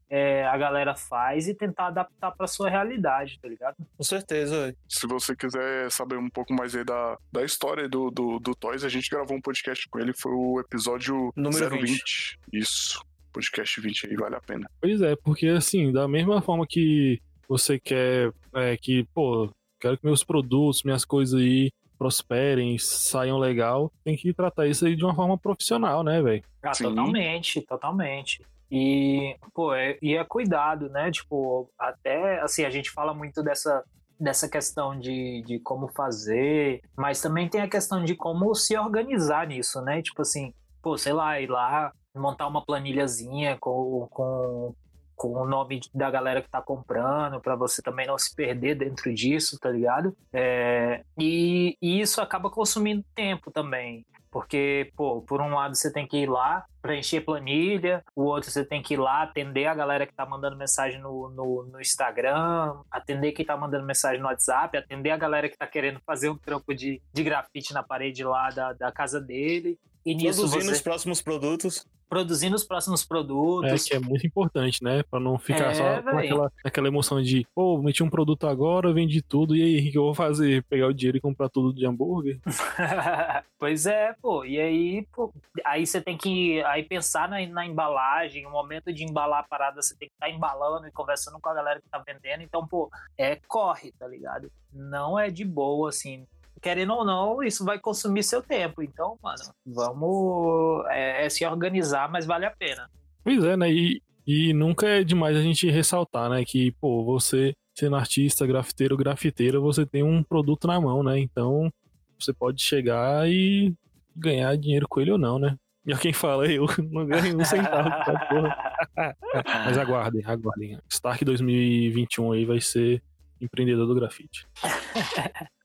é, a galera faz e tentar adaptar para sua realidade, tá ligado? Com certeza. Se você quiser saber um pouco mais aí da, da história do, do, do Toys, a gente gravou um podcast com ele, foi o episódio Número 020. 20. Isso. Podcast 20 aí, vale a pena. Pois é, porque assim, da mesma forma que você quer é, que, pô, quero que meus produtos, minhas coisas aí prosperem, saiam legal, tem que tratar isso aí de uma forma profissional, né, velho? Ah, Sim. totalmente, totalmente. E, pô, é, e é cuidado, né? Tipo, até, assim, a gente fala muito dessa, dessa questão de, de como fazer, mas também tem a questão de como se organizar nisso, né? Tipo assim, pô, sei lá, ir lá, montar uma planilhazinha com, com, com o nome da galera que tá comprando, para você também não se perder dentro disso, tá ligado? É, e, e isso acaba consumindo tempo também. Porque, pô, por um lado você tem que ir lá preencher planilha, o outro você tem que ir lá atender a galera que tá mandando mensagem no, no, no Instagram, atender quem tá mandando mensagem no WhatsApp, atender a galera que tá querendo fazer um trampo de, de grafite na parede lá da, da casa dele. E nisso Produzindo você os próximos produtos. produzindo os próximos É produtos. que é muito importante, né? Pra não ficar É, só com aquela, aquela emoção de, pô, meti um produto agora, vendi tudo, e aí, o que eu vou fazer? Pegar o dinheiro e comprar tudo de hambúrguer? pois é, pô. E aí, pô, aí você tem que aí pensar na, na embalagem, o momento de embalar a parada, você tem que estar embalando e conversando com a galera que tá vendendo. Então, pô, é corre, tá ligado? Não é de boa, assim. Querendo ou não, isso vai consumir seu tempo. Então, mano, vamos é, é se organizar, mas vale a pena. Pois é, né? E, e nunca é demais a gente ressaltar, né? Que, pô, você sendo artista, grafiteiro, grafiteira, você tem um produto na mão, né? Então, você pode chegar e ganhar dinheiro com ele ou não, né? E ó, quem fala, eu não ganho um centavo porra. Mas aguardem, aguardem. Stark 2021 aí vai ser empreendedor do grafite.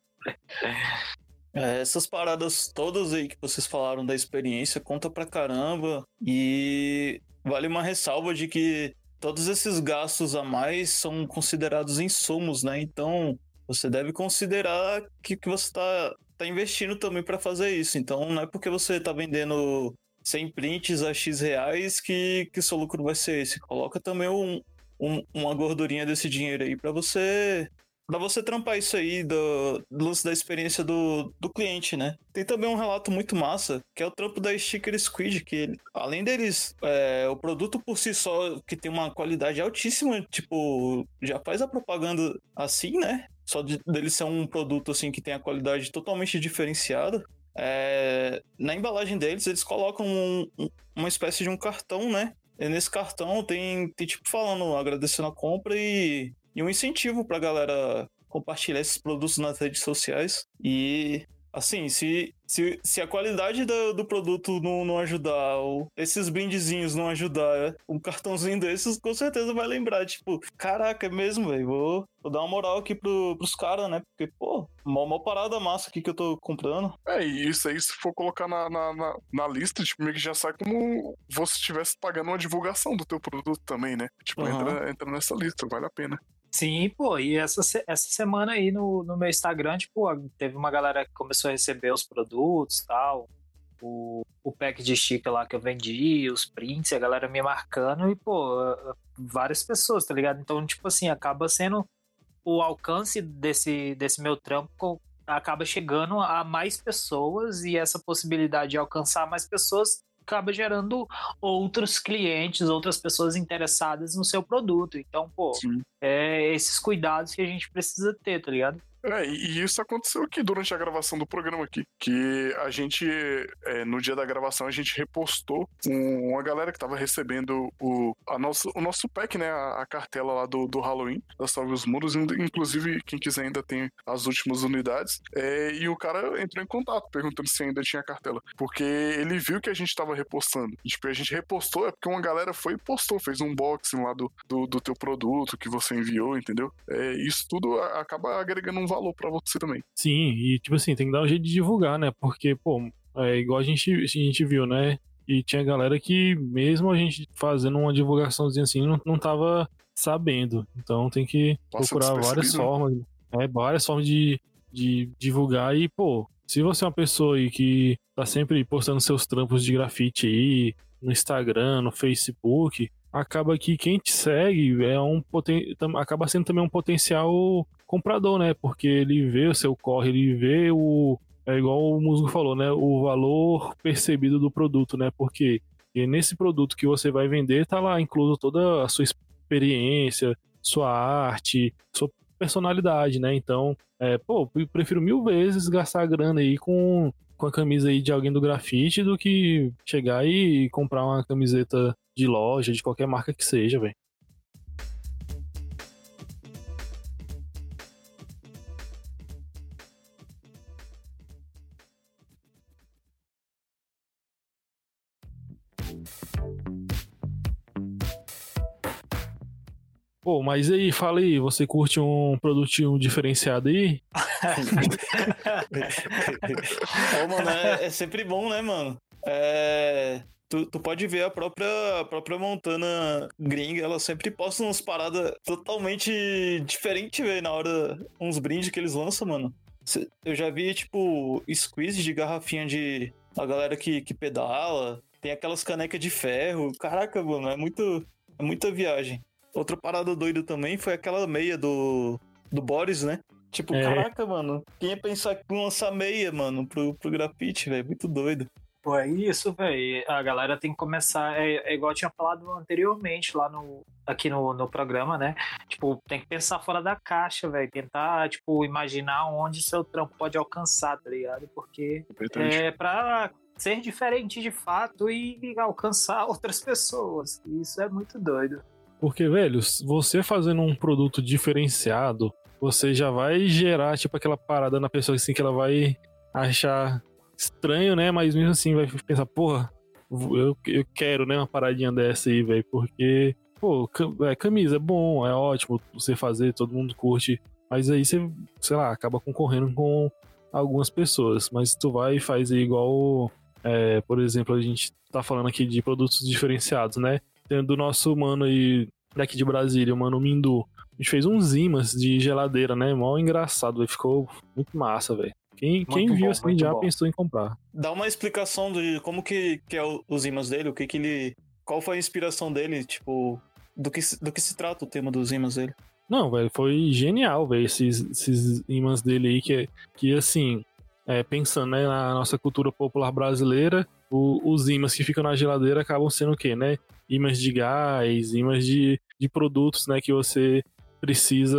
É, essas paradas todas aí que vocês falaram da experiência conta pra caramba e vale uma ressalva de que todos esses gastos a mais são considerados insumos, né? Então você deve considerar que, que você tá, tá investindo também para fazer isso. Então não é porque você tá vendendo 100 prints a X reais que, que seu lucro vai ser esse. Coloca também um, um- uma gordurinha desse dinheiro aí para você Pra você trampar isso aí do, do lance da experiência do, do cliente, né? Tem também um relato muito massa, que é o trampo da Sticker Squid, que além deles, é, o produto por si só, que tem uma qualidade altíssima, tipo, já faz a propaganda assim, né? Só de, dele ser um produto assim que tem a qualidade totalmente diferenciada. É, na embalagem deles, eles colocam um- uma espécie de um cartão, né? E nesse cartão tem, tem tipo falando, agradecendo a compra e, e um incentivo pra galera compartilhar esses produtos nas redes sociais. E assim, se, se, se a qualidade do, do produto não, não ajudar, ou esses brindezinhos não ajudar, um cartãozinho desses com certeza vai lembrar, tipo, caraca, é mesmo, velho, vou, vou dar uma moral aqui pro, pros caras, né? Porque, pô, uma, uma parada massa aqui que eu tô comprando. É, e isso aí, se for colocar na, na, na, na lista, tipo, meio que já sai como você estivesse pagando uma divulgação do teu produto também, né? Tipo, Aham. entra, entra nessa lista, vale a pena. Sim, pô, e essa, essa semana aí no, no meu Instagram, tipo, teve uma galera que começou a receber os produtos tal, o, o pack de sticker lá que eu vendi, os prints, a galera me marcando e, pô, várias pessoas, tá ligado? Então, tipo assim, acaba sendo o alcance desse, desse meu trampo acaba chegando a mais pessoas e essa possibilidade de alcançar mais pessoas acaba gerando outros clientes, outras pessoas interessadas no seu produto. Então, pô, Sim. é esses cuidados que a gente precisa ter, tá ligado? É, e isso aconteceu aqui durante a gravação do programa aqui. Que a gente, é, no dia da gravação, a gente repostou um, uma galera que tava recebendo o, a nosso, o nosso pack, né? A, a cartela lá do, do Halloween, da Salve os Muros. Inclusive, quem quiser ainda tem as últimas unidades. É, e o cara entrou em contato, perguntando se ainda tinha cartela. Porque ele viu que a gente tava repostando. E, tipo, a gente repostou, é porque uma galera foi e postou, fez um unboxing lá do, do, do teu produto que você enviou, entendeu? É, isso tudo acaba agregando um valor para você também. Sim, e tipo assim, tem que dar um jeito de divulgar, né? Porque, pô, é igual a gente, a gente viu, né? E tinha galera que, mesmo a gente fazendo uma divulgaçãozinha assim, não, não tava sabendo. Então tem que Passa procurar várias né? formas, é, várias formas de, de divulgar. E, pô, se você é uma pessoa aí que tá sempre postando seus trampos de grafite aí no Instagram, no Facebook, acaba que quem te segue é um poten... acaba sendo também um potencial comprador, né? Porque ele vê o seu corre, ele vê o é igual o Musgo falou, né? O valor percebido do produto, né? Porque nesse produto que você vai vender tá lá incluso toda a sua experiência, sua arte, sua personalidade, né? Então, é, pô, eu prefiro mil vezes gastar grana aí com, com a camisa aí de alguém do grafite do que chegar e comprar uma camiseta de loja, de qualquer marca que seja, velho. Pô, mas aí, fala aí, você curte um produtinho diferenciado aí? Ô, mano, é, é, sempre bom, né, mano? É... Tu, tu pode ver a própria, a própria Montana gringa, ela sempre posta umas paradas totalmente diferentes, velho, na hora, uns brindes que eles lançam, mano. Eu já vi, tipo, squeeze de garrafinha de. A galera que, que pedala, tem aquelas canecas de ferro. Caraca, mano, é muito. É muita viagem. Outra parada doida também foi aquela meia do, do Boris, né? Tipo, é. caraca, mano, quem ia pensar que lançar meia, mano, pro, pro grafite, velho? Muito doido. Pô, é isso, velho. A galera tem que começar. É, é, igual eu tinha falado anteriormente lá no, aqui no, no programa, né? Tipo, tem que pensar fora da caixa, velho. Tentar, tipo, imaginar onde seu trampo pode alcançar, tá ligado? Porque é pra ser diferente de fato e alcançar outras pessoas. Isso é muito doido. Porque, velho, você fazendo um produto diferenciado, você já vai gerar, tipo, aquela parada na pessoa assim que ela vai achar estranho, né? Mas mesmo assim vai pensar, porra, eu, eu quero, né, uma paradinha dessa aí, velho. Porque, pô, é, camisa é bom, é ótimo você fazer, todo mundo curte. Mas aí você, sei lá, acaba concorrendo com algumas pessoas. Mas tu vai e faz igual, é, por exemplo, a gente tá falando aqui de produtos diferenciados, né? Do nosso mano aí daqui de Brasília, o mano Mindu. A gente fez uns imãs de geladeira, né? Mó engraçado, véio. ficou muito massa, velho. Quem, quem viu bom, assim já bom. pensou em comprar. Dá uma explicação de como que, que é os imãs dele, o que que ele... Qual foi a inspiração dele, tipo... Do que, do que se trata o tema dos imãs dele? Não, velho, foi genial, velho, esses, esses imãs dele aí, que, que assim, é, pensando né, na nossa cultura popular brasileira, o, os imãs que ficam na geladeira acabam sendo o quê, né? Imãs de gás, imãs de, de produtos, né, que você precisa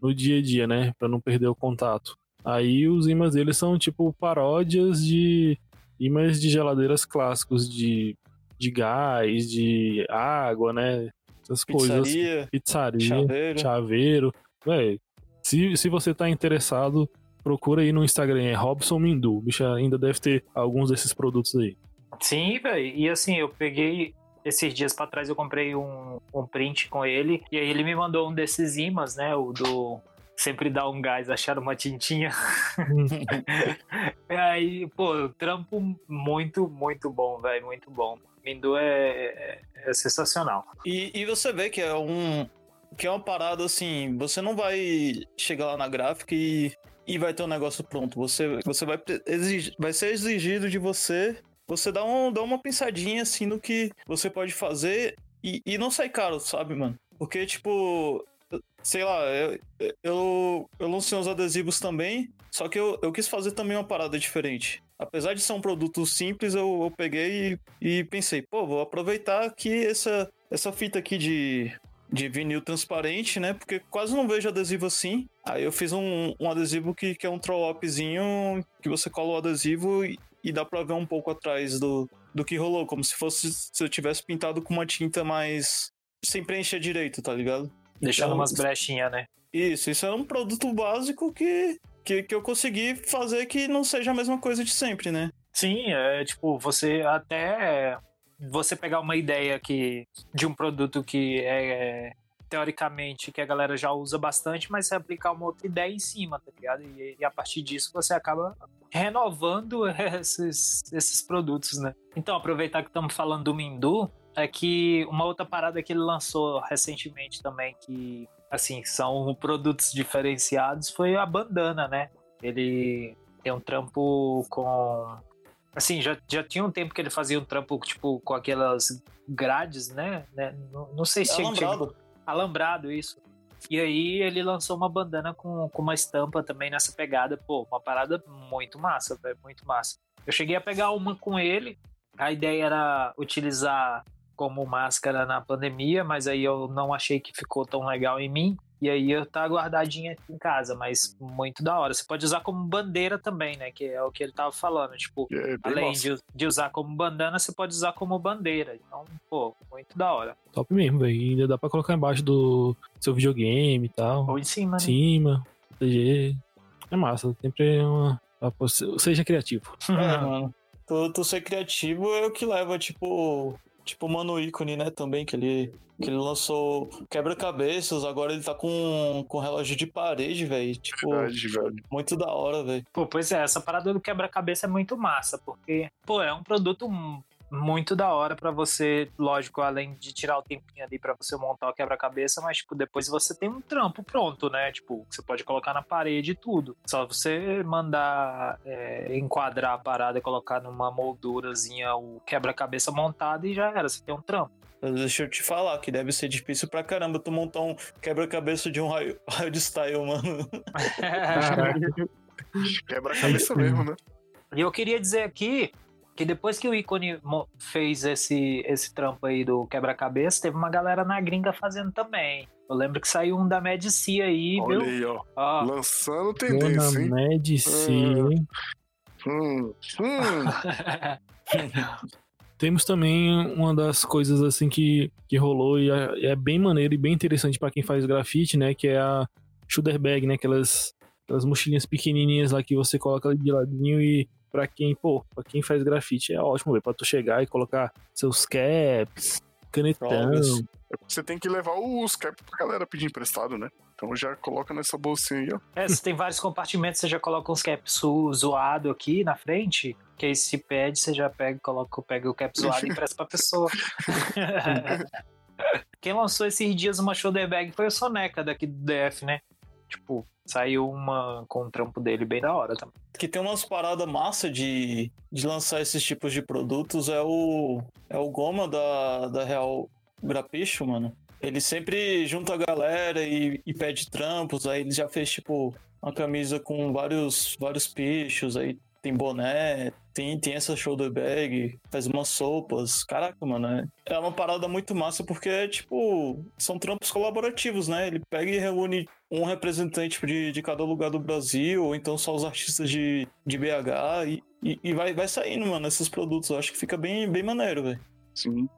no dia a dia, né, para não perder o contato. Aí os imãs deles são tipo paródias de imãs de geladeiras clássicos de, de gás, de água, né? Essas Pizzaria, coisas. Pizzaria, chaveiro. chaveiro. Véi, se, se você tá interessado, procura aí no Instagram, é Robson Mindu. O bicho ainda deve ter alguns desses produtos aí. Sim, velho. E assim, eu peguei. Esses dias para trás eu comprei um, um print com ele. E aí ele me mandou um desses imãs, né? O do sempre dá um gás, achar uma tintinha. e aí, pô, trampo muito, muito bom, velho, muito bom. Mindu é, é, é, sensacional. E, e você vê que é um que é uma parada assim, você não vai chegar lá na gráfica e e vai ter um negócio pronto. Você, você vai, exigir, vai ser exigido de você você dar, um, dar uma pensadinha assim no que você pode fazer e, e não sair caro, sabe, mano? Porque, tipo, sei lá, eu, eu, eu lancei uns adesivos também, só que eu, eu quis fazer também uma parada diferente. Apesar de ser um produto simples, eu, eu peguei e, e pensei, pô, vou aproveitar que essa, essa fita aqui de, de vinil transparente, né? Porque quase não vejo adesivo assim. Aí eu fiz um, um adesivo que, que é um troll-upzinho que você cola o adesivo e dá pra ver um pouco atrás do, do que rolou, como se fosse se eu tivesse pintado com uma tinta mais sem preencher direito, tá ligado? Deixando Então, umas brechinhas, né? Isso, isso é um produto básico que, que, que eu consegui fazer que não seja a mesma coisa de sempre, né? Sim, é tipo, você até você pegar uma ideia que de um produto que é teoricamente que a galera já usa bastante, mas você aplicar uma outra ideia em cima, tá ligado? E, e a partir disso você acaba renovando esses, esses produtos, né? Então, aproveitar que estamos falando do Mindu, é que uma outra parada que ele lançou recentemente também, que, assim, são produtos diferenciados, foi a bandana, né? Ele tem um trampo com. Assim, já, já tinha um tempo que ele fazia um trampo, tipo, com aquelas grades, né? né? Não, não sei se tinha- Alambrado. Alambrado, isso. E aí ele lançou uma bandana com, com uma estampa também nessa pegada. Pô, uma parada muito massa, velho, muito massa. Eu cheguei a pegar uma com ele. A ideia era utilizar como máscara na pandemia, mas aí eu não achei que ficou tão legal em mim. E aí eu tá guardadinha aqui em casa, mas muito da hora. Você pode usar como bandeira também, né? Que é o que ele tava falando. Tipo, É além de, de usar como bandana, você pode usar como bandeira. Então, pô, muito da hora. Top mesmo, velho. Ainda dá pra colocar embaixo do seu videogame e tal. Ou em cima, Em né? cima, proteger. É massa. Sempre é uma. Seja criativo. É, mano. Tu, tu ser criativo é o que leva, tipo. Tipo o Mano Ícone, né? Também, que ele, que ele lançou quebra-cabeças, agora ele tá com, com relógio de parede, velho. Tipo, Verdade, velho. muito da hora, velho. Pô, pois é, essa parada do quebra-cabeça é muito massa, porque, pô, é um produto muito da hora pra você, lógico, além de tirar o tempinho ali pra você montar o quebra-cabeça, mas, tipo, depois você tem um trampo pronto, né? Tipo, que você pode colocar na parede e tudo. Só você mandar é, enquadrar a parada e colocar numa moldurazinha o quebra-cabeça montado e já era, você tem um trampo. Deixa eu te falar que deve ser difícil pra caramba tu montar um quebra-cabeça de um raio, raio de style, mano. Quebra a cabeça Aí, mesmo, né? E eu queria dizer aqui que depois que o ícone fez esse, esse trampo aí do quebra-cabeça, teve uma galera na gringa fazendo também. Eu lembro que saiu um da Medici aí, Olha viu? aí, ó. Ó, Lançando tendência, hein? Medici. hein? Hum, hum. Temos também uma das coisas assim que, que rolou e é, é bem maneiro e bem interessante pra quem faz grafite, né? Que é a shoulder bag, né? Aquelas, aquelas mochilinhas pequenininhas lá que você coloca de ladinho e pra quem, pô, pra quem faz grafite é ótimo, velho. Pra tu chegar e colocar seus caps, canetão. Drogas. Você tem que levar os caps pra galera pedir emprestado, né? Então já coloca nessa bolsinha aí, ó. é, você tem vários compartimentos, você já coloca uns caps zo- zoado aqui na frente, que aí se pede, você já pega, coloca, pega o cap zoado e empresta pra pessoa. Quem lançou esses dias uma shoulder bag foi o Soneca daqui do DF, né? Tipo, saiu uma com o trampo dele bem da hora também. Que tem umas paradas massa de, de lançar esses tipos de produtos é o, é o Goma da, da Real Grapicho, mano. Ele sempre junta a galera e, e pede trampos, aí ele já fez, tipo, uma camisa com vários, vários pichos, aí tem boné, tem, tem essa shoulder bag, faz umas sopas. Caraca, mano, é, é uma parada muito massa porque, tipo, são trampos colaborativos, né? Ele pega e reúne um representante de, de cada lugar do Brasil, ou então só os artistas de, de BH, e, e, e vai, vai saindo, mano, esses produtos. Eu acho que fica bem, bem maneiro, velho. Sim.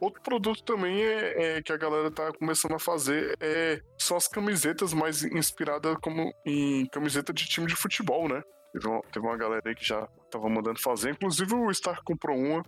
Outro produto também é, é que a galera tá começando a fazer é, são as camisetas mais inspiradas como em camiseta de time de futebol, né? Teve uma, teve uma galera aí que já tava mandando fazer. Inclusive o Star comprou uma.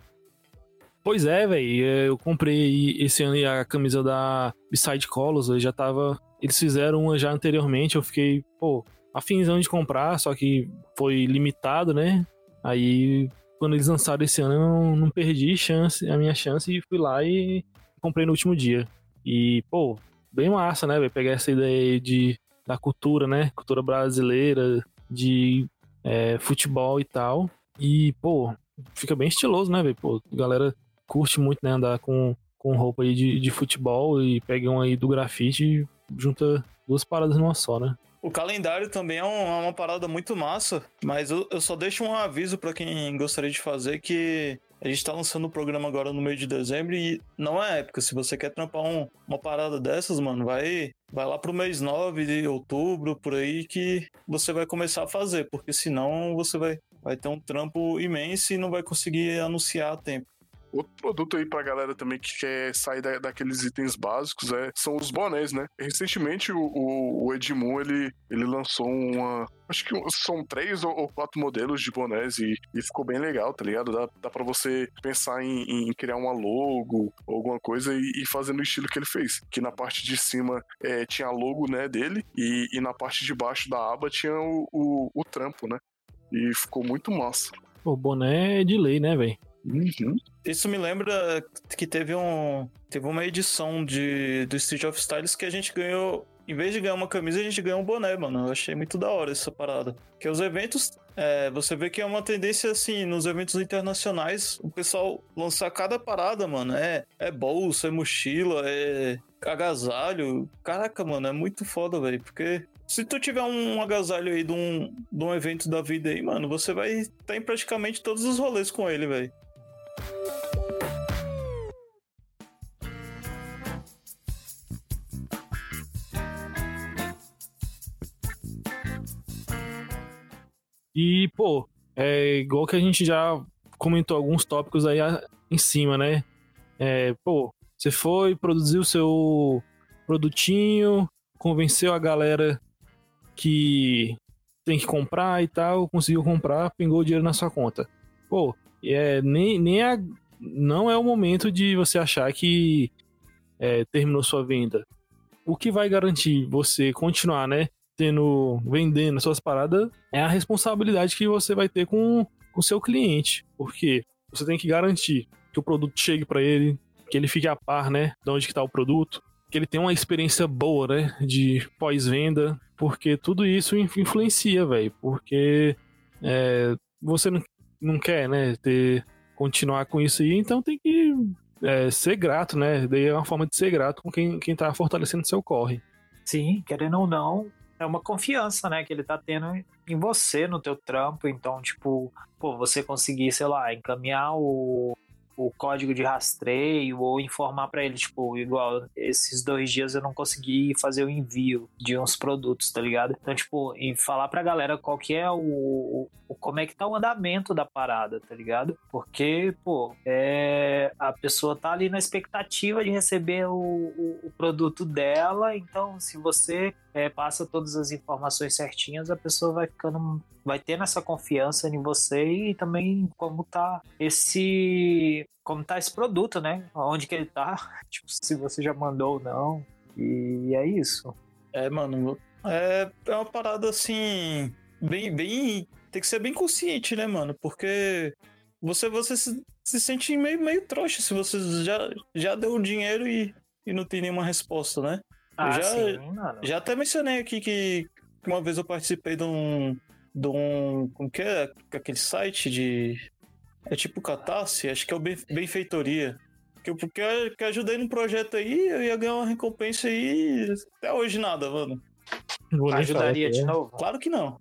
Pois é, velho. Eu comprei esse ano a camisa da Beside Colors. Eu já tava. Eles fizeram uma já anteriormente. Eu fiquei, pô, afinzão de comprar, só que foi limitado, né? Aí, quando eles lançaram esse ano, eu não, não perdi chance, a minha chance e fui lá e comprei no último dia. E, pô, bem massa, né, velho? Pegar essa ideia de, da cultura, né? Cultura brasileira, de é, futebol e tal. E, pô, fica bem estiloso, né, velho? A galera curte muito, né, andar com, com roupa aí de, de futebol e pega um aí do grafite e junta duas paradas numa só, né? O calendário também é, um- é uma parada muito massa, mas eu, eu só deixo um aviso pra quem gostaria de fazer que a gente tá lançando o programa agora no meio de dezembro e não é época. Se você quer trampar um, uma parada dessas, mano, vai, vai lá pro mês 9 de outubro, por aí, que você vai começar a fazer, porque senão você vai, vai ter um trampo imenso e não vai conseguir anunciar a tempo. Outro produto aí pra galera também que quer sair da, daqueles itens básicos é, são os bonés, né? Recentemente o, o, o Edmund, ele, ele lançou uma... Acho que são três ou, quatro modelos de bonés e, e, ficou bem legal, tá ligado? Dá, dá pra você pensar em, em criar uma logo ou alguma coisa e, e, fazer no estilo que ele fez. Que na parte de cima é, tinha a logo, né, dele e, e na parte de baixo da aba tinha o, o, o trampo, né? E ficou muito massa. O boné é de lei, né, velho? Uhum. Isso me lembra que teve um teve uma edição de do Street of Styles que a gente ganhou em vez de ganhar uma camisa, a gente ganhou um boné, mano. Eu achei muito da hora essa parada. Que os eventos, é, você vê que é uma tendência assim, nos eventos internacionais, o pessoal lançar cada parada, mano. É, é bolsa, é mochila, é agasalho. Caraca, mano, é muito foda, velho. Porque se tu tiver um agasalho aí de um, de um evento da vida aí, mano, você vai estar tá em praticamente todos os rolês com ele, velho. E, pô, é igual que a gente já comentou alguns tópicos aí em cima, né? É, pô, você foi, produziu o seu produtinho, convenceu a galera que tem que comprar e tal, conseguiu comprar, pingou o dinheiro na sua conta. Pô, é, nem, nem a, não é o momento de você achar que é, terminou sua venda. O que vai garantir você continuar, né? tendo, vendendo suas paradas, é a responsabilidade que você vai ter com o seu cliente. Porque você tem que garantir que o produto chegue para ele, que ele fique a par, né, de onde que tá o produto, que ele tenha uma experiência boa, né, de pós-venda, porque tudo isso influencia, velho, porque é, você não, não quer, né, ter, continuar com isso aí, então tem que é, ser grato, né, daí é uma forma de ser grato com quem, quem tá fortalecendo seu corre. Sim, querendo ou não, é uma confiança, né, que ele tá tendo em você, no teu trampo. Então, tipo, pô, você conseguir, sei lá, encaminhar o, o código de rastreio ou informar para ele, tipo, igual esses dois dias eu não consegui fazer o envio de uns produtos, tá ligado? Então, tipo, e falar pra galera qual que é o, o como é que tá o andamento da parada, tá ligado? Porque, pô, é, a pessoa tá ali na expectativa de receber o, o, o produto dela, então se você é, passa todas as informações certinhas, a pessoa vai ficando vai tendo essa confiança em você e também como tá esse como tá esse produto, né? Onde que ele tá, tipo, se você já mandou ou não. E é isso. É, mano, é, é uma parada assim, bem, bem, tem que ser bem consciente, né, mano? Porque você, você se, se sente meio, meio trouxa se você já, já deu o dinheiro e, e não tem nenhuma resposta, né? Ah, já, sim, já até mencionei aqui que uma vez eu participei de um, de um. Como que é? Aquele site de. É tipo Catarse, acho que é o Benfeitoria. Que eu, porque eu, que eu ajudei num projeto aí, eu ia ganhar uma recompensa aí. Até hoje nada, mano. Ajudaria de novo? Claro que não.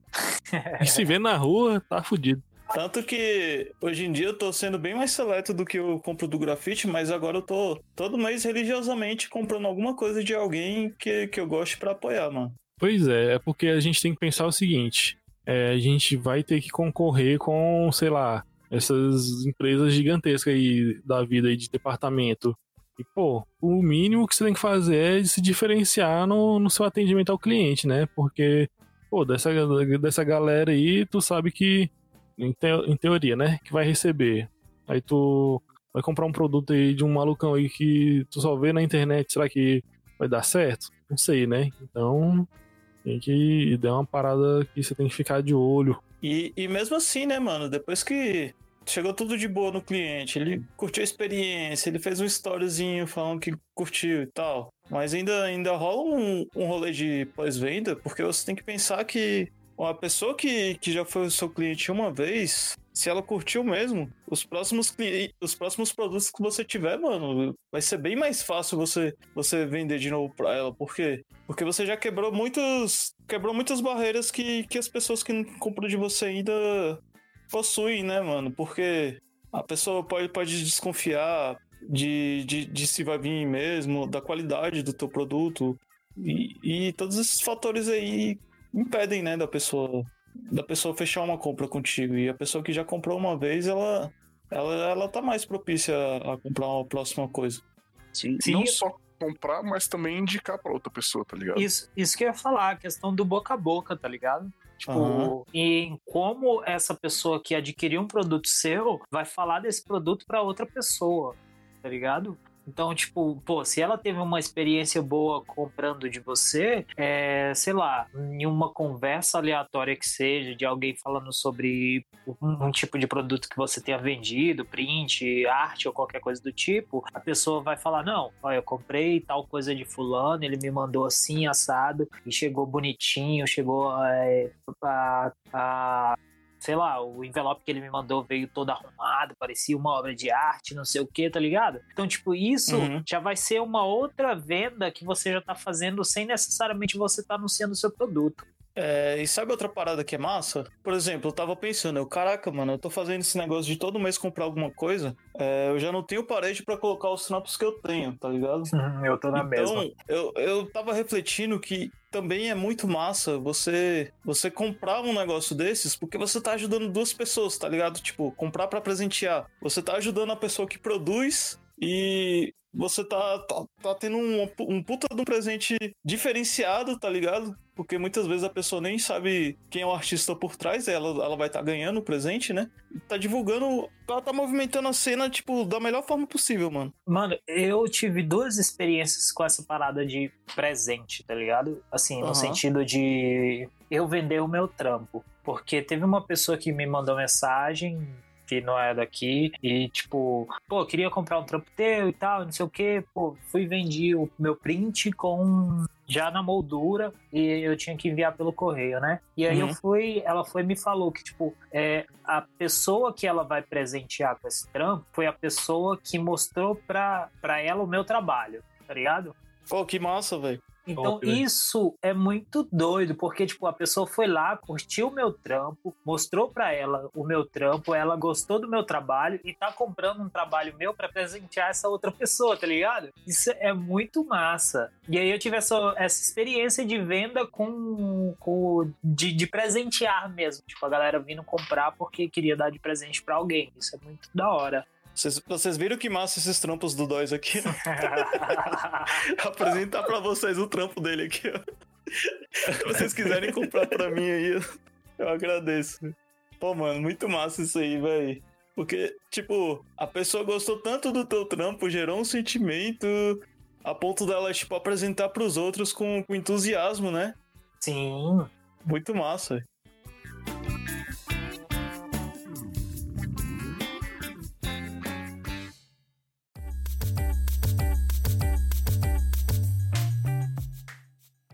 E se vê na rua, tá fudido. Tanto que hoje em dia eu tô sendo bem mais seleto do que eu compro do grafite, mas agora eu tô todo mês religiosamente comprando alguma coisa de alguém que, que eu goste para apoiar, mano. Pois é, é porque a gente tem que pensar o seguinte: é, a gente vai ter que concorrer com, sei lá, essas empresas gigantescas aí da vida aí de departamento. E, pô, o mínimo que você tem que fazer é se diferenciar no, no seu atendimento ao cliente, né? Porque, pô, dessa, dessa galera aí, tu sabe que, em, te, em teoria, né? Que vai receber. Aí tu vai comprar um produto aí de um malucão aí que tu só vê na internet, será que vai dar certo? Não sei, né? Então, tem que dar uma parada que você tem que ficar de olho. E, e mesmo assim, né, mano? Depois que chegou tudo de boa no cliente, ele curtiu a experiência, ele fez um storyzinho falando que curtiu e tal. Mas ainda, ainda rola um, um rolê de pós-venda, porque você tem que pensar que uma pessoa que, que já foi seu cliente uma vez, se ela curtiu mesmo, os próximos os próximos produtos que você tiver, mano, vai ser bem mais fácil você você vender de novo para ela, por quê? Porque você já quebrou muitos quebrou muitas barreiras que, que as pessoas que não compram de você ainda possuem, né, mano? Porque A pessoa pode, pode desconfiar de, de, de se vai vir mesmo, da qualidade do teu produto. E, e todos esses fatores aí impedem, né, da pessoa da pessoa fechar uma compra contigo. E a pessoa que já comprou uma vez, ela ela, ela tá mais propícia a comprar uma próxima coisa. Sim, Sim. não só comprar, mas também indicar para outra pessoa, tá ligado? Isso, isso que eu ia falar, a questão do boca a boca, tá ligado? Tipo, uhum. em como essa pessoa que adquiriu um produto seu vai falar desse produto para outra pessoa, tá ligado? Então, tipo, pô, se ela teve uma experiência boa comprando de você, é, sei lá, em uma conversa aleatória que seja, de alguém falando sobre um, um, tipo de produto que você tenha vendido, print, arte ou qualquer coisa do tipo, a pessoa vai falar: Não, ó, eu comprei tal coisa de Fulano, ele me mandou assim, assado, e chegou bonitinho, chegou é, a, a sei lá, o envelope que ele me mandou veio todo arrumado, parecia uma obra de arte, não sei o que, tá ligado? Então, tipo, isso uhum. já vai ser uma outra venda que você já tá fazendo sem necessariamente você estar tá anunciando o seu produto. É, e sabe outra parada que é massa? Por exemplo, eu tava pensando, eu, caraca, mano, eu tô fazendo esse negócio de todo mês comprar alguma coisa, é, eu já não tenho parede para colocar os trampos que eu tenho, tá ligado? eu tô na então, mesma. Eu, eu tava refletindo que também é muito massa você você comprar um negócio desses, porque você tá ajudando duas pessoas, tá ligado? Tipo, comprar para presentear. Você tá ajudando a pessoa que produz e você tá, tá, tá tendo um, um puta de um presente diferenciado, tá ligado? Porque muitas vezes a pessoa nem sabe quem é o artista por trás, ela, ela vai estar tá ganhando o presente, né? Tá divulgando, ela tá movimentando a cena, tipo, da melhor forma possível, mano. Mano, eu tive duas experiências com essa parada de presente, tá ligado? Assim, no uhum. sentido de eu vender o meu trampo. Porque teve uma pessoa que me mandou mensagem que não é daqui. E, tipo, pô, queria comprar um trampo teu e tal, não sei o que. Pô, fui vendi o meu print com já na moldura e eu tinha que enviar pelo correio, né? E aí uhum. eu fui, ela foi me falou que, tipo, é, a pessoa que ela vai presentear com esse trampo foi a pessoa que mostrou pra, pra ela o meu trabalho, tá ligado? Pô, que massa, velho. Então isso é muito doido, porque tipo a pessoa foi lá, curtiu o meu trampo, mostrou para ela o meu trampo, ela gostou do meu trabalho e tá comprando um trabalho meu para presentear essa outra pessoa, tá ligado? Isso é muito massa. E aí eu tive essa, essa experiência de venda com, com de, de presentear mesmo, tipo a galera vindo comprar porque queria dar de presente para alguém. Isso é muito da hora. Vocês, vocês viram que massa esses trampos do Dóis aqui? Apresentar pra vocês o trampo dele aqui, ó. Se vocês quiserem comprar pra mim aí, eu agradeço. Pô, mano, muito massa isso aí, velho. Porque, tipo, a pessoa gostou tanto do teu trampo, gerou um sentimento a ponto dela, tipo, apresentar pros outros com, com entusiasmo, né? Sim. Muito massa.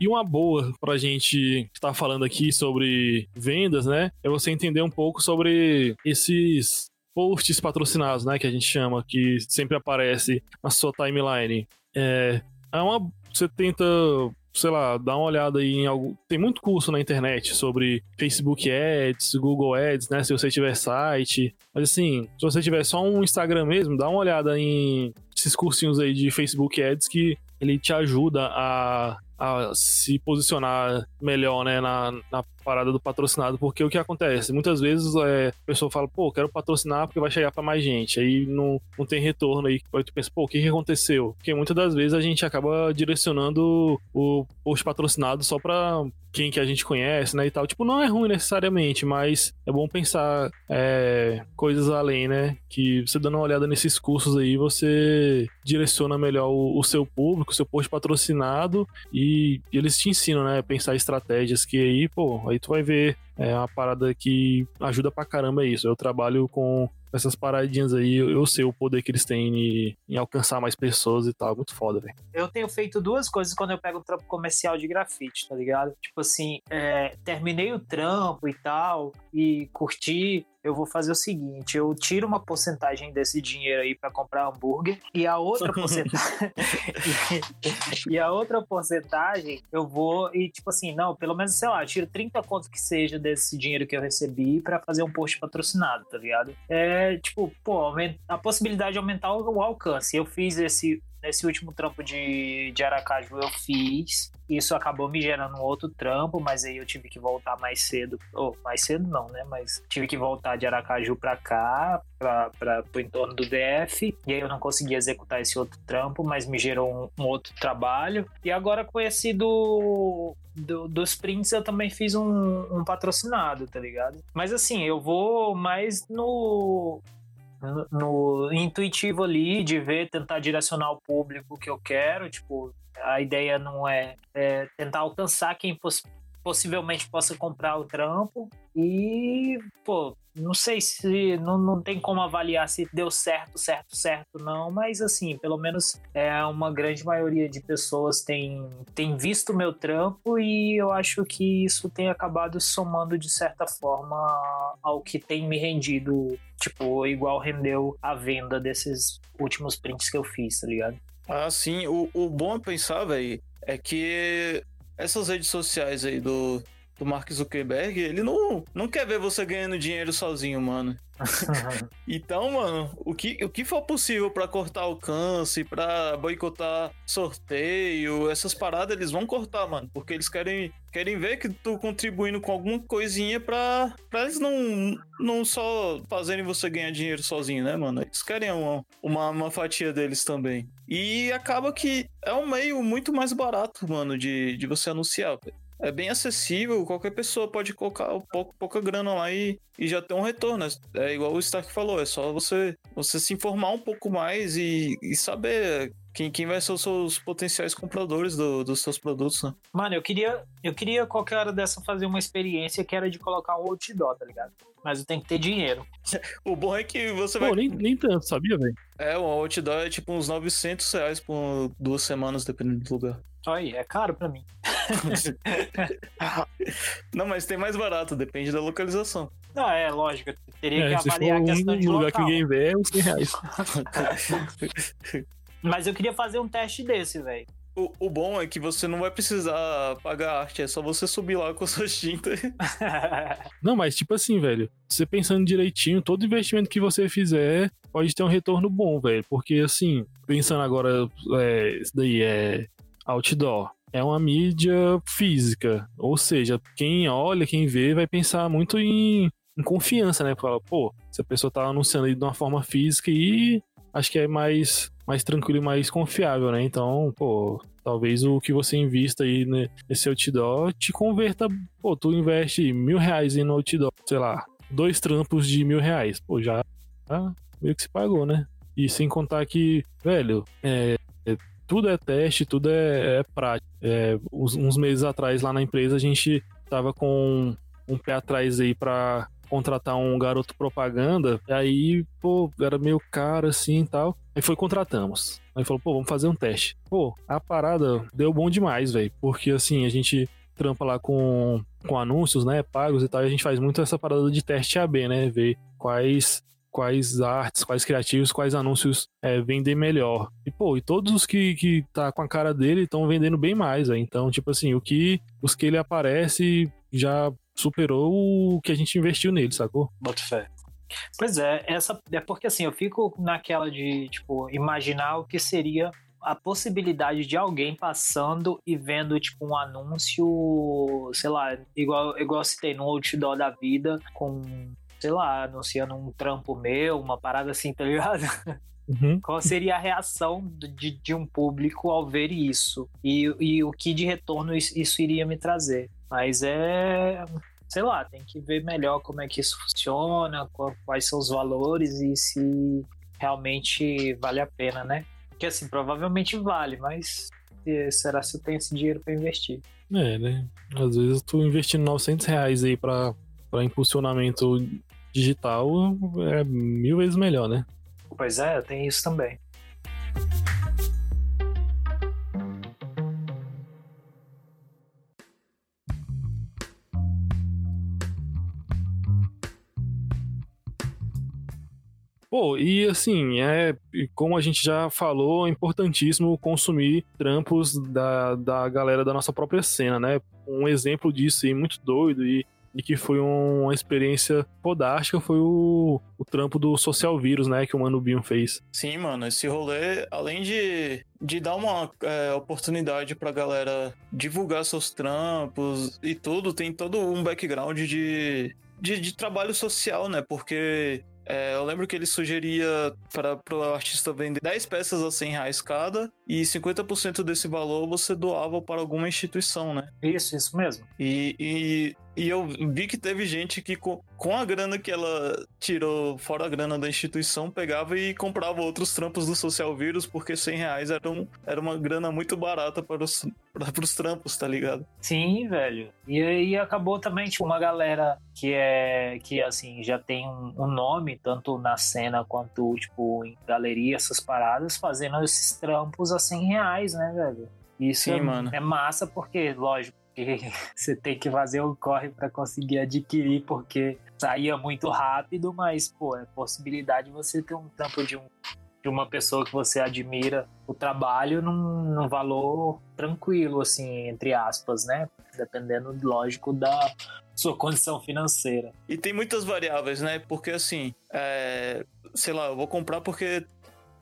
E uma boa pra gente estar falando aqui sobre vendas, né? É você entender um pouco sobre esses posts patrocinados, né? Que a gente chama, que sempre aparece na sua timeline. É, é uma. Você tenta sei lá, dar uma olhada aí em algo. Tem muito curso na internet sobre Facebook Ads, Google Ads, né? Se você tiver site. Mas assim, se você tiver só um Instagram mesmo, dá uma olhada em esses cursinhos aí de Facebook Ads que ele te ajuda a a se posicionar melhor, né, na, na parada do patrocinado, porque o que acontece? Muitas vezes é, a pessoa fala, pô, quero patrocinar porque vai chegar para mais gente, aí não, não tem retorno aí, aí tu pensa, pô, o que, que aconteceu? Porque muitas das vezes a gente acaba direcionando o post patrocinado só para quem que a gente conhece, né, e tal. Tipo, não é ruim necessariamente, mas é bom pensar é, coisas além, né, que você dando uma olhada nesses cursos aí, você direciona melhor o, o seu público, o seu post patrocinado e, e eles te ensinam, né, pensar estratégias que aí, pô, aí tu vai ver é uma parada que ajuda pra caramba isso. Eu trabalho com essas paradinhas aí, eu sei o poder que eles têm em, em alcançar mais pessoas e tal. Muito foda, velho. Eu tenho feito duas coisas quando eu pego um trampo comercial de grafite, tá ligado? Tipo assim, é, terminei o trampo e tal, e curti. Eu vou fazer o seguinte: eu tiro uma porcentagem desse dinheiro aí para comprar hambúrguer e a outra porcentagem e a outra porcentagem eu vou e tipo assim, não, pelo menos sei lá, eu tiro 30 contos que seja desse dinheiro que eu recebi para fazer um post patrocinado, tá ligado? É tipo, pô, a possibilidade de aumentar o alcance. Eu fiz esse Nesse último trampo de, de Aracaju eu fiz. Isso acabou me gerando um outro trampo, mas aí eu tive que voltar mais cedo. Ou oh, mais cedo não, né? Mas tive que voltar de Aracaju pra cá, pra, pra, pro entorno do DF. E aí eu não consegui executar esse outro trampo, mas me gerou um, um outro trabalho. E agora com esse do, do, dos prints eu também fiz um, um patrocinado, tá ligado? Mas assim, eu vou mais no no, intuitivo ali de ver, tentar direcionar o público que eu quero. Tipo, a ideia não é, é tentar alcançar quem possivelmente possa comprar o trampo e, pô, não sei se não, não tem como avaliar se deu certo, certo, certo, não, mas assim, pelo menos é uma grande maioria de pessoas tem, tem visto o meu trampo e eu acho que isso tem acabado somando de certa forma ao que tem me rendido, tipo, igual rendeu a venda desses últimos prints que eu fiz, tá ligado? Ah, sim. O, o bom a pensar, velho, é que essas redes sociais aí do, do Mark Zuckerberg, ele não, não quer ver você ganhando dinheiro sozinho, mano. então, mano, o que, o que for possível para cortar alcance, para boicotar sorteio, essas paradas, eles vão cortar, mano. Porque eles querem, querem ver que tu contribuindo com alguma coisinha pra, pra eles não, não só fazerem você ganhar dinheiro sozinho, né, mano? Eles querem uma, uma, uma fatia deles também. E acaba que é um meio muito mais barato, mano, de, de você anunciar, velho é bem acessível, qualquer pessoa pode colocar um pouco, pouca grana lá e, e já ter um retorno. É igual o Stark falou, é só você, você se informar um pouco mais e, e saber quem, quem vai ser os seus potenciais compradores do, dos seus produtos, né? Mano, eu queria, eu queria qualquer hora dessa fazer uma experiência que era de colocar um outdoor, tá ligado? Mas eu tenho que ter dinheiro. o bom é que você Pô, vai... nem, nem tanto, sabia, velho? É, o outdoor é tipo uns 900 reais por duas semanas, dependendo do lugar. Aí, é caro pra mim. Não, mas tem mais barato, depende da localização. Não, é lógico. Teria é, que avaliar a questão um de lugar local. que ninguém vê é uns 100 reais. mas eu queria fazer um teste desse, velho. O, o, bom é que você não vai precisar pagar arte, é só você subir lá com suas tintas. não, mas tipo assim, velho, você pensando direitinho, todo investimento que você fizer pode ter um retorno bom, velho. Porque assim, pensando agora, é, isso daí é outdoor é uma mídia física. Ou seja, quem olha, quem vê, vai pensar muito em, em confiança, né? Fala, pô, se a pessoa tá anunciando aí de uma forma física e acho que é mais, mais tranquilo e mais confiável, né? Então, pô, talvez o que você invista aí nesse outdoor te converta. Pô, tu investe mil reais no outdoor, sei lá, dois trampos de mil reais. Pô, já, já meio que se pagou, né? E sem contar que, velho, é, tudo é teste, tudo é, é. É, uns, uns, meses atrás lá na empresa a gente tava com um pé atrás aí para contratar um garoto propaganda, e aí, pô, era meio caro assim e tal. Aí foi contratamos. Aí falou, pô, vamos fazer um teste. Pô, a parada deu bom demais, velho, porque assim, a gente trampa lá com, com anúncios, né, pagos e tal, e a gente faz muito essa parada de teste AB, né, ver quais quais artes, quais criativos, quais anúncios é, melhor. E, pô, e todos os que, que tá com a cara dele estão vendendo bem mais, véio. Então, tipo assim, o que os que ele aparece já superou o que a gente investiu nele, sacou? Bota fé. Pois é, essa é porque assim, eu fico naquela de, tipo, imaginar o que seria a possibilidade de alguém passando e vendo, tipo, um anúncio, sei lá, igual, igual citei no outdoor da vida, com sei lá, anunciando um trampo meu, uma parada assim, tá ligado? Uhum. Qual seria a reação de, de um público ao ver isso? E, e o que de retorno isso, iria me trazer? Mas é sei lá, tem que ver melhor como é que isso funciona, quais são os valores e se realmente vale a pena, né? Porque assim, provavelmente vale, mas será se eu tenho esse dinheiro para investir? É, né? Às vezes eu tô investindo 900 reais aí para impulsionamento digital é mil vezes melhor, né? Pois é, tem isso também. Pô, e assim, é como a gente já falou, é importantíssimo consumir trampos da, da galera da nossa própria cena, né? Um exemplo disso aí muito doido e e que foi uma experiência podástica foi o, o trampo do Social Vírus, né, que o Mano Bion fez. Sim, mano, esse rolê, além de, de dar uma é, oportunidade pra galera divulgar seus trampos e tudo, tem todo um background de, de, de trabalho social, né, porque é, eu lembro que ele sugeria para o artista vender 10 peças a 100 reais cada e 50% desse valor você doava para alguma instituição, né? Isso, isso mesmo. E, e, e eu vi que teve gente que com, com a grana que ela tirou, fora a grana da instituição, pegava e comprava outros trampos do Social Vírus, porque 100 reais era, um, era uma grana muito barata para os, para os trampos, tá ligado? Sim, velho. E aí acabou também, tipo, uma galera que é, que assim, já tem um, um nome, tanto na cena quanto, tipo, em galeria, essas paradas, fazendo esses trampos a 100 reais, né, velho? Isso Sim, é, mano. é massa porque, lógico, você tem que fazer o corre para conseguir adquirir, porque saía muito rápido, mas, pô, é possibilidade de você ter um trampo de, um, de uma pessoa que você admira o trabalho num, num valor tranquilo, assim, entre aspas, né? Dependendo, lógico, da sua condição financeira. E tem muitas variáveis, né? Porque assim, é, sei lá, eu vou comprar porque,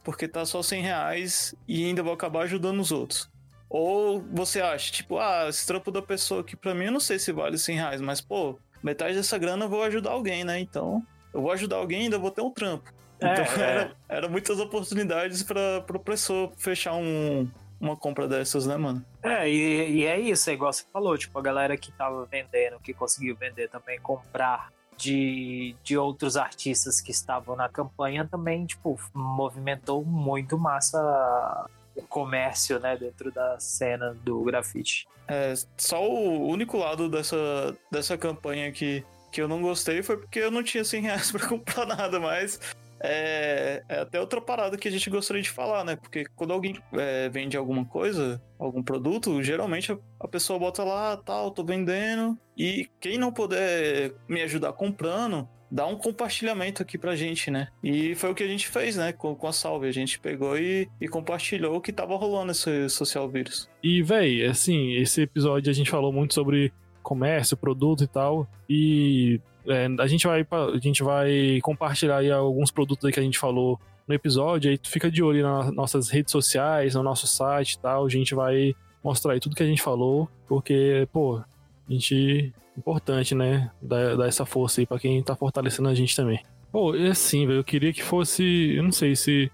porque tá só 100 reais e ainda vou acabar ajudando os outros. Ou você acha, tipo, ah, esse trampo da pessoa aqui pra mim eu não sei se vale 100 reais, mas pô, metade dessa grana eu vou ajudar alguém, né? Então, eu vou ajudar alguém e ainda vou ter um trampo. É, Então, é. era, era muitas oportunidades pra, pra pessoa fechar um, uma compra dessas, né, mano? É, e, e é isso, é igual você falou, tipo, a galera que tava vendendo, que conseguiu vender também, comprar de, de outros artistas que estavam na campanha também, tipo, movimentou muito massa comércio, né, dentro da cena do grafite. É, só o único lado dessa, dessa campanha que, que eu não gostei foi porque eu não tinha 100 reais pra comprar nada, mas é, é até outra parada que a gente gostaria de falar, né? Porque quando alguém é, vende alguma coisa, algum produto, geralmente a, a pessoa bota lá, tal, tô vendendo, e quem não puder me ajudar comprando, dá um compartilhamento aqui pra gente, né? E foi o que a gente fez, né? Com, com a Salve. A gente pegou e, e compartilhou o que tava rolando esse social vírus. E, véi, assim, esse episódio a gente falou muito sobre comércio, produto e tal. E é, a, gente vai, a gente vai compartilhar aí alguns produtos aí que a gente falou no episódio. Aí tu fica de olho nas nossas redes sociais, no nosso site e tal. A gente vai mostrar aí tudo que a gente falou. Porque, pô, a gente. Importante, né? Dar, dar essa força aí pra quem tá fortalecendo a gente também. Pô, e assim, velho, eu queria que fosse. Eu não sei se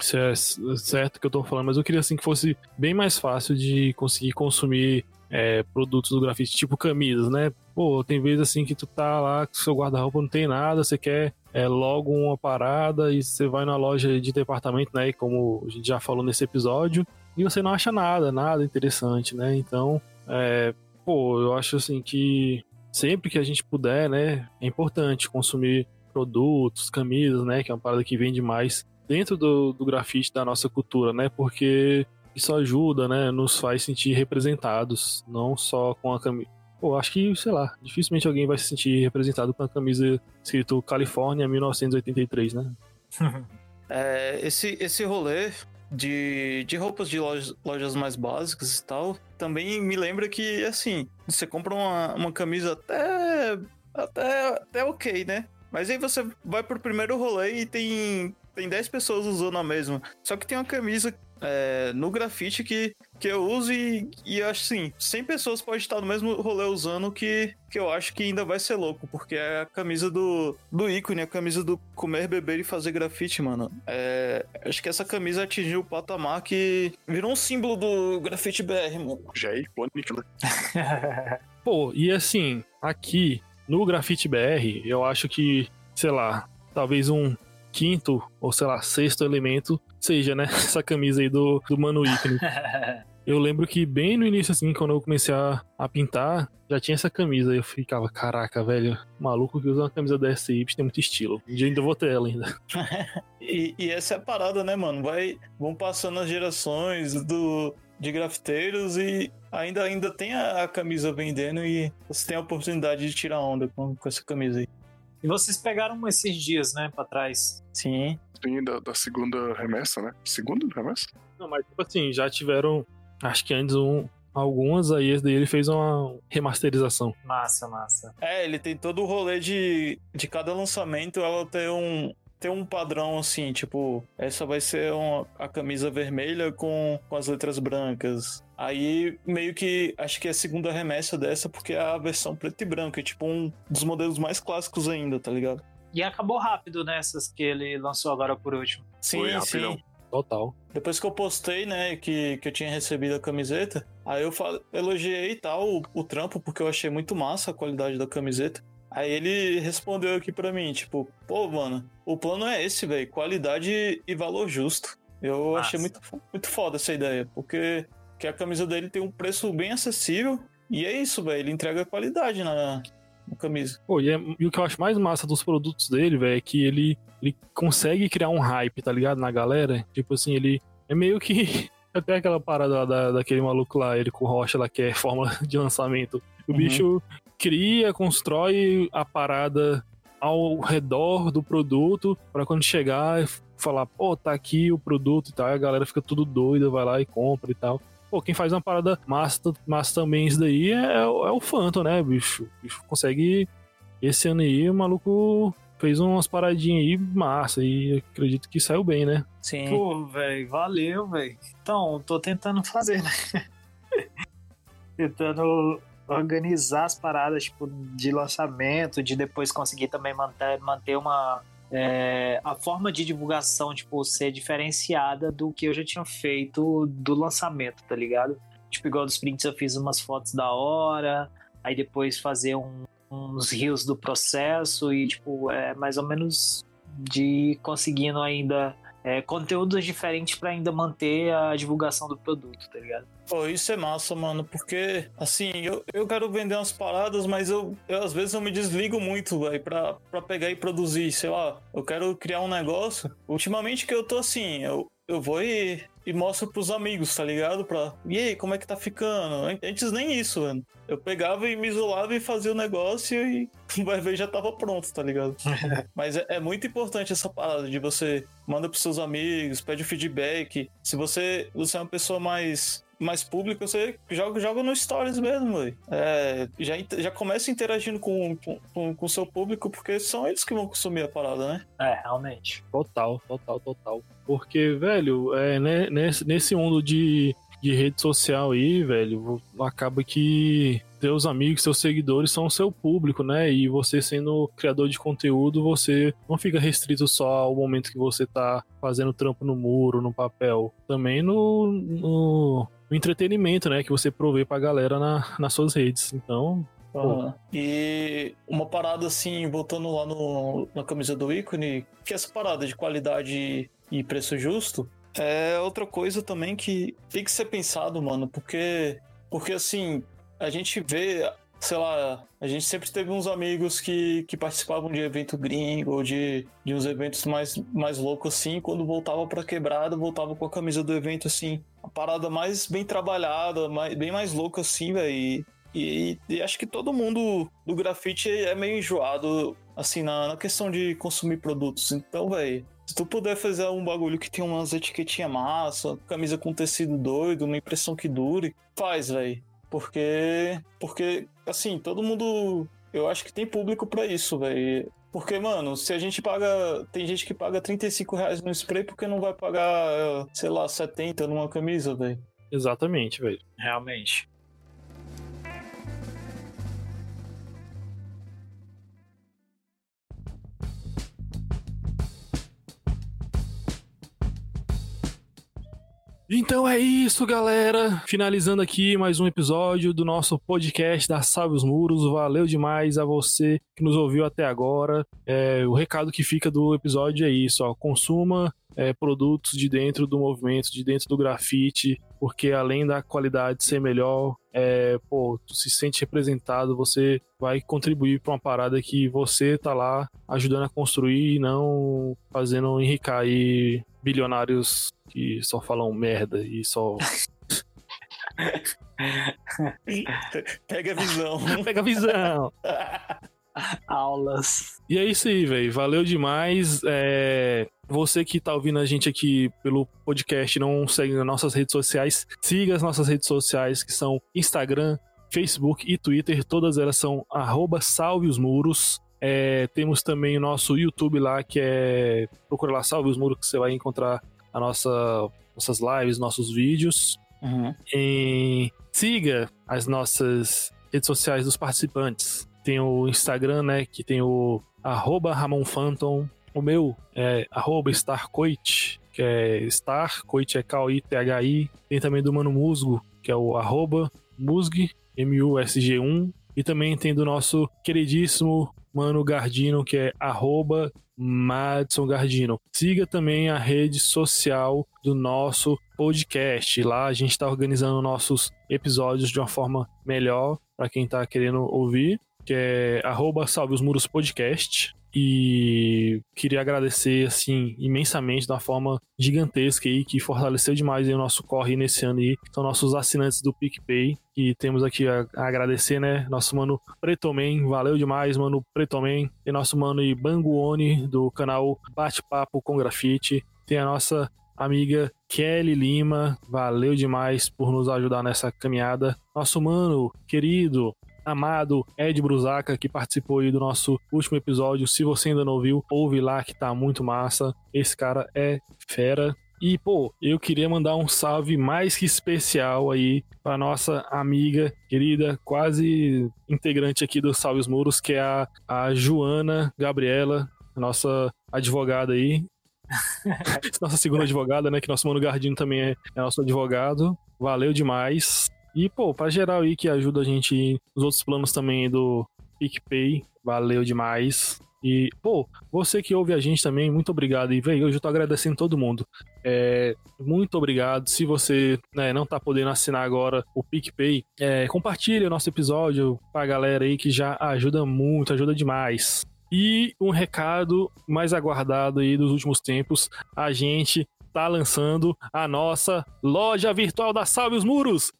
se é certo que eu tô falando, mas eu queria assim que fosse bem mais fácil de conseguir consumir é, produtos do grafite, tipo camisas, né? Pô, tem vezes assim que tu tá lá, que seu guarda-roupa não tem nada, você quer é, logo uma parada e você vai na loja de departamento, né? Como a gente já falou nesse episódio, e você não acha nada, nada interessante, né? Então, é, pô, eu acho assim que sempre que a gente puder, né, é importante consumir produtos, camisas, né, que é uma parada que vende mais dentro do, do grafite da nossa cultura, né, porque isso ajuda, né, nos faz sentir representados, não só com a camisa. Pô, acho que, sei lá, dificilmente alguém vai se sentir representado com a camisa escrito Califórnia 1983, né? É, esse, esse rolê de, de roupas de lojas, lojas mais básicas e tal, também me lembra que, assim, você compra uma, uma camisa até, até, até ok, né? Mas aí você vai pro primeiro rolê e tem, tem 10 pessoas usando a mesma. Só que tem uma camisa é, no grafite que, que eu uso e, e acho assim, 100 pessoas podem estar no mesmo rolê usando que, que eu acho que ainda vai ser louco, porque é a camisa do, do ícone, a camisa do comer, beber e fazer grafite, mano. É, acho que essa camisa atingiu o patamar que virou um símbolo do grafite BR, mano. Já é icônico, né? Pô, e assim, aqui no Grafite BR, eu acho que, sei lá, talvez um quinto ou sei lá, sexto elemento seja, né, essa camisa aí do, do Mano Ícone. Eu lembro que bem no início, assim, quando eu comecei a, a pintar, já tinha essa camisa. Eu ficava, caraca, velho, maluco que usa uma camisa dessa aí, tem muito estilo. Um dia ainda vou ter ela ainda. E, e essa é a parada, né, mano? Vai, vão passando as gerações do, de grafiteiros e ainda, ainda tem a, a camisa vendendo e você tem a oportunidade de tirar onda com, com essa camisa aí. E vocês pegaram esses dias, né, pra trás. Sim. Sim, da, da segunda remessa, né? Segunda remessa? Não, mas tipo assim, já tiveram, acho que antes um, algumas, aí esse daí ele fez uma remasterização. Massa, massa. É, ele tem todo o rolê de, de cada lançamento, ela tem um, tem um padrão assim, tipo, essa vai ser uma, a camisa vermelha com, com as letras brancas. Aí, meio que, acho que é a segunda remessa dessa, porque é a versão preto e branco, é tipo um dos modelos mais clássicos ainda, tá ligado? E acabou rápido nessas que ele lançou agora por último. Sim, Foi sim. Total. Depois que eu postei, né, que, que eu tinha recebido a camiseta, aí eu fal- elogiei e tal o, o trampo, porque eu achei muito massa a qualidade da camiseta. Aí ele respondeu aqui pra mim, tipo, pô, mano, o plano é esse, velho, qualidade e valor justo. Eu Massa. achei muito, muito foda essa ideia, porque que a camisa dele tem um preço bem acessível, e é isso, velho, ele entrega qualidade na, na camisa. Pô, e, é- e o que eu acho mais massa dos produtos dele, velho, é que ele, ele consegue criar um hype, tá ligado? Na galera. Tipo assim, ele é meio que. Até aquela parada da, daquele maluco lá, ele com o Rocha lá, que é fórmula de lançamento. O Uhum. bicho cria, constrói a parada ao redor do produto pra quando chegar e falar, pô, tá aqui o produto e tal. E a galera fica tudo doida, vai lá e compra e tal. Pô, quem faz uma parada massa, massa também isso daí é, é o Phantom, né, bicho? O bicho consegue. Esse ano aí, o maluco fez umas paradinhas aí massa e acredito que saiu bem, né? Sim. Pô, velho, valeu, velho. Então, tô tentando fazer, né? tentando organizar as paradas, tipo, de lançamento, de depois conseguir também manter, manter uma. é, a forma de divulgação, tipo, ser diferenciada do que eu já tinha feito do lançamento, tá ligado? Tipo, igual dos prints eu fiz umas fotos da hora, aí depois fazer um- uns rios do processo e, tipo, é mais ou menos de conseguindo ainda é, conteúdos diferentes pra ainda manter a divulgação do produto, tá ligado? Pô, isso é massa, mano, porque, assim, eu, eu quero vender umas paradas, mas eu, eu às vezes eu me desligo muito, velho, pra, pra pegar e produzir, sei lá, eu quero criar um negócio. Ultimamente que eu tô assim, eu, eu vou e, e mostro pros amigos, tá ligado? Pra, e aí, como é que tá ficando? Antes nem isso, mano. Eu pegava e me isolava e fazia o negócio e vai ver já tava pronto, tá ligado? Mas é, é muito importante essa parada de você manda pros seus amigos, pede o feedback. Se você, você é uma pessoa mais mais pública, você joga, joga no Stories mesmo, velho. É, já, já começa interagindo com o com, com, seu público, porque são eles que vão consumir a parada, né? É, realmente. Total, total, total. Porque, velho, é, né, nesse, nesse mundo de, de rede social aí, velho, acaba que teus amigos, seus seguidores são o seu público, né? E você sendo criador de conteúdo, você não fica restrito só ao momento que você tá fazendo trampo no muro, no papel. Também no, no, no entretenimento, né? Que você provê pra galera na, nas suas redes. Então, Aham. E uma parada assim, voltando lá no, na camisa do ícone, que essa parada de qualidade e preço justo é outra coisa também que tem que ser pensado, mano, porque, porque assim, a gente vê, sei lá, a gente sempre teve uns amigos que, que participavam de evento gringo ou de, de uns eventos mais, mais loucos assim, quando voltava pra quebrada, voltava com a camisa do evento assim, a parada mais bem trabalhada, mais, bem mais louca assim, velho. E, e, acho que todo mundo do grafite é meio enjoado, assim, na, na questão de consumir produtos. Então, velho, se tu puder fazer um bagulho que tem umas etiquetinhas massa, camisa com tecido doido, uma impressão que dure, faz, velho. Porque, porque, assim, todo mundo. Eu acho que tem público pra isso, velho. Porque, mano, se a gente paga. Tem gente que paga 35 reais no spray, porque não vai pagar, sei lá, 70 numa camisa, velho? exatamente, velho. Realmente. Então é isso, galera. Finalizando aqui mais um episódio do nosso podcast da Salve os Muros. Valeu demais a você que nos ouviu até agora. É, o recado que fica do episódio é isso: ó, consuma é, produtos de dentro do movimento, de dentro do grafite, porque além da qualidade ser melhor, é, pô, tu se sente representado, você vai contribuir para uma parada que você tá lá ajudando a construir e não fazendo enricar aí bilionários que só falam merda e só Pega a visão. pega a visão. Aulas. E é isso aí, velho. Valeu demais. É... Você que tá ouvindo a gente aqui pelo podcast, não segue nas nossas redes sociais, siga as nossas redes sociais, que são Instagram, Facebook e Twitter. Todas elas são arroba salve os muros. É, temos também o nosso YouTube lá, que é. Procura lá, salve os muros, que você vai encontrar a nossa, nossas lives, nossos vídeos. Uhum. E siga as nossas redes sociais dos participantes. Tem o Instagram, né? Que tem o arroba Ramon Phantom. O meu é arroba Starcoit, que é Star, Coit é K-O-I-T-H-I. Tem também do Mano Musgo, que é o arroba Musg, M-U-S-G-1. E também tem do nosso queridíssimo Mano Gardino, que é arroba Madison Gardino. Siga também a rede social do nosso podcast. Lá a gente está organizando nossos episódios de uma forma melhor para quem está querendo ouvir, que é arroba Salve os Muros Podcast. E queria agradecer, assim, imensamente, da forma gigantesca aí, que fortaleceu demais o nosso corre nesse ano aí. São nossos assinantes do PicPay, que temos aqui a, a agradecer, né? Nosso mano Pretomen, valeu demais, mano Pretomen. E nosso mano Banguone, do canal Bate-Papo com Grafite. Tem a nossa amiga Kelly Lima, valeu demais por nos ajudar nessa caminhada. Nosso mano querido amado Ed Brusaca, que participou aí do nosso último episódio. Se você ainda não ouviu, ouve lá que tá muito massa. Esse cara é fera. E, pô, eu queria mandar um salve mais que especial aí para nossa amiga querida, quase integrante aqui do Salve os Muros, que é a, a Joana Gabriela, nossa advogada aí. nossa segunda advogada, né? Que nosso mano Gardino também é, é nosso advogado. Valeu demais. E, pô, pra geral aí que ajuda a gente nos outros planos também do PicPay, valeu demais. E, pô, você que ouve a gente também, muito obrigado. E, velho, hoje eu tô agradecendo todo mundo. É, muito obrigado. Se você né, não tá podendo assinar agora o PicPay, é, compartilhe o nosso episódio pra galera aí que já ajuda muito, ajuda demais. E um recado mais aguardado aí dos últimos tempos, a gente está lançando a nossa loja virtual da Salve os Muros.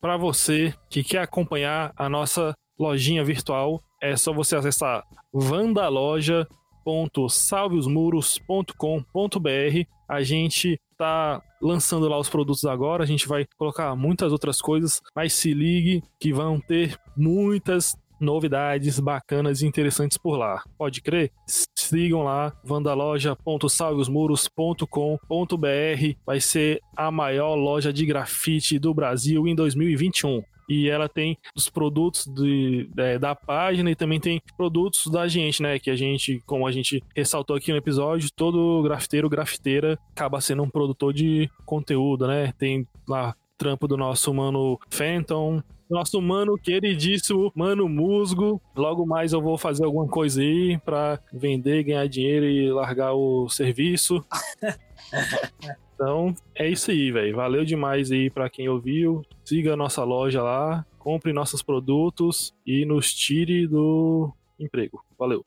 Para você que quer acompanhar a nossa lojinha virtual, é só você acessar vandaloja.salveosmuros.com.br. A gente tá lançando lá os produtos agora, a gente vai colocar muitas outras coisas, mas se ligue que vão ter muitas novidades bacanas e interessantes por lá. Pode crer? Sigam lá, vandaloja.salveosmuros.com.br. Vai ser a maior loja de grafite do Brasil em 2021 e ela tem os produtos de, é, da página e também tem produtos da gente, né? Que a gente, como a gente ressaltou aqui no episódio, todo grafiteiro, grafiteira acaba sendo um produtor de conteúdo, né? Tem lá trampo do nosso mano Phantom, nosso mano queridíssimo, mano Musgo. Logo mais eu vou fazer alguma coisa aí pra vender, ganhar dinheiro e largar o serviço. Então, é isso aí, velho. Valeu demais aí para quem ouviu. Siga a nossa loja lá, compre nossos produtos e nos tire do emprego. Valeu.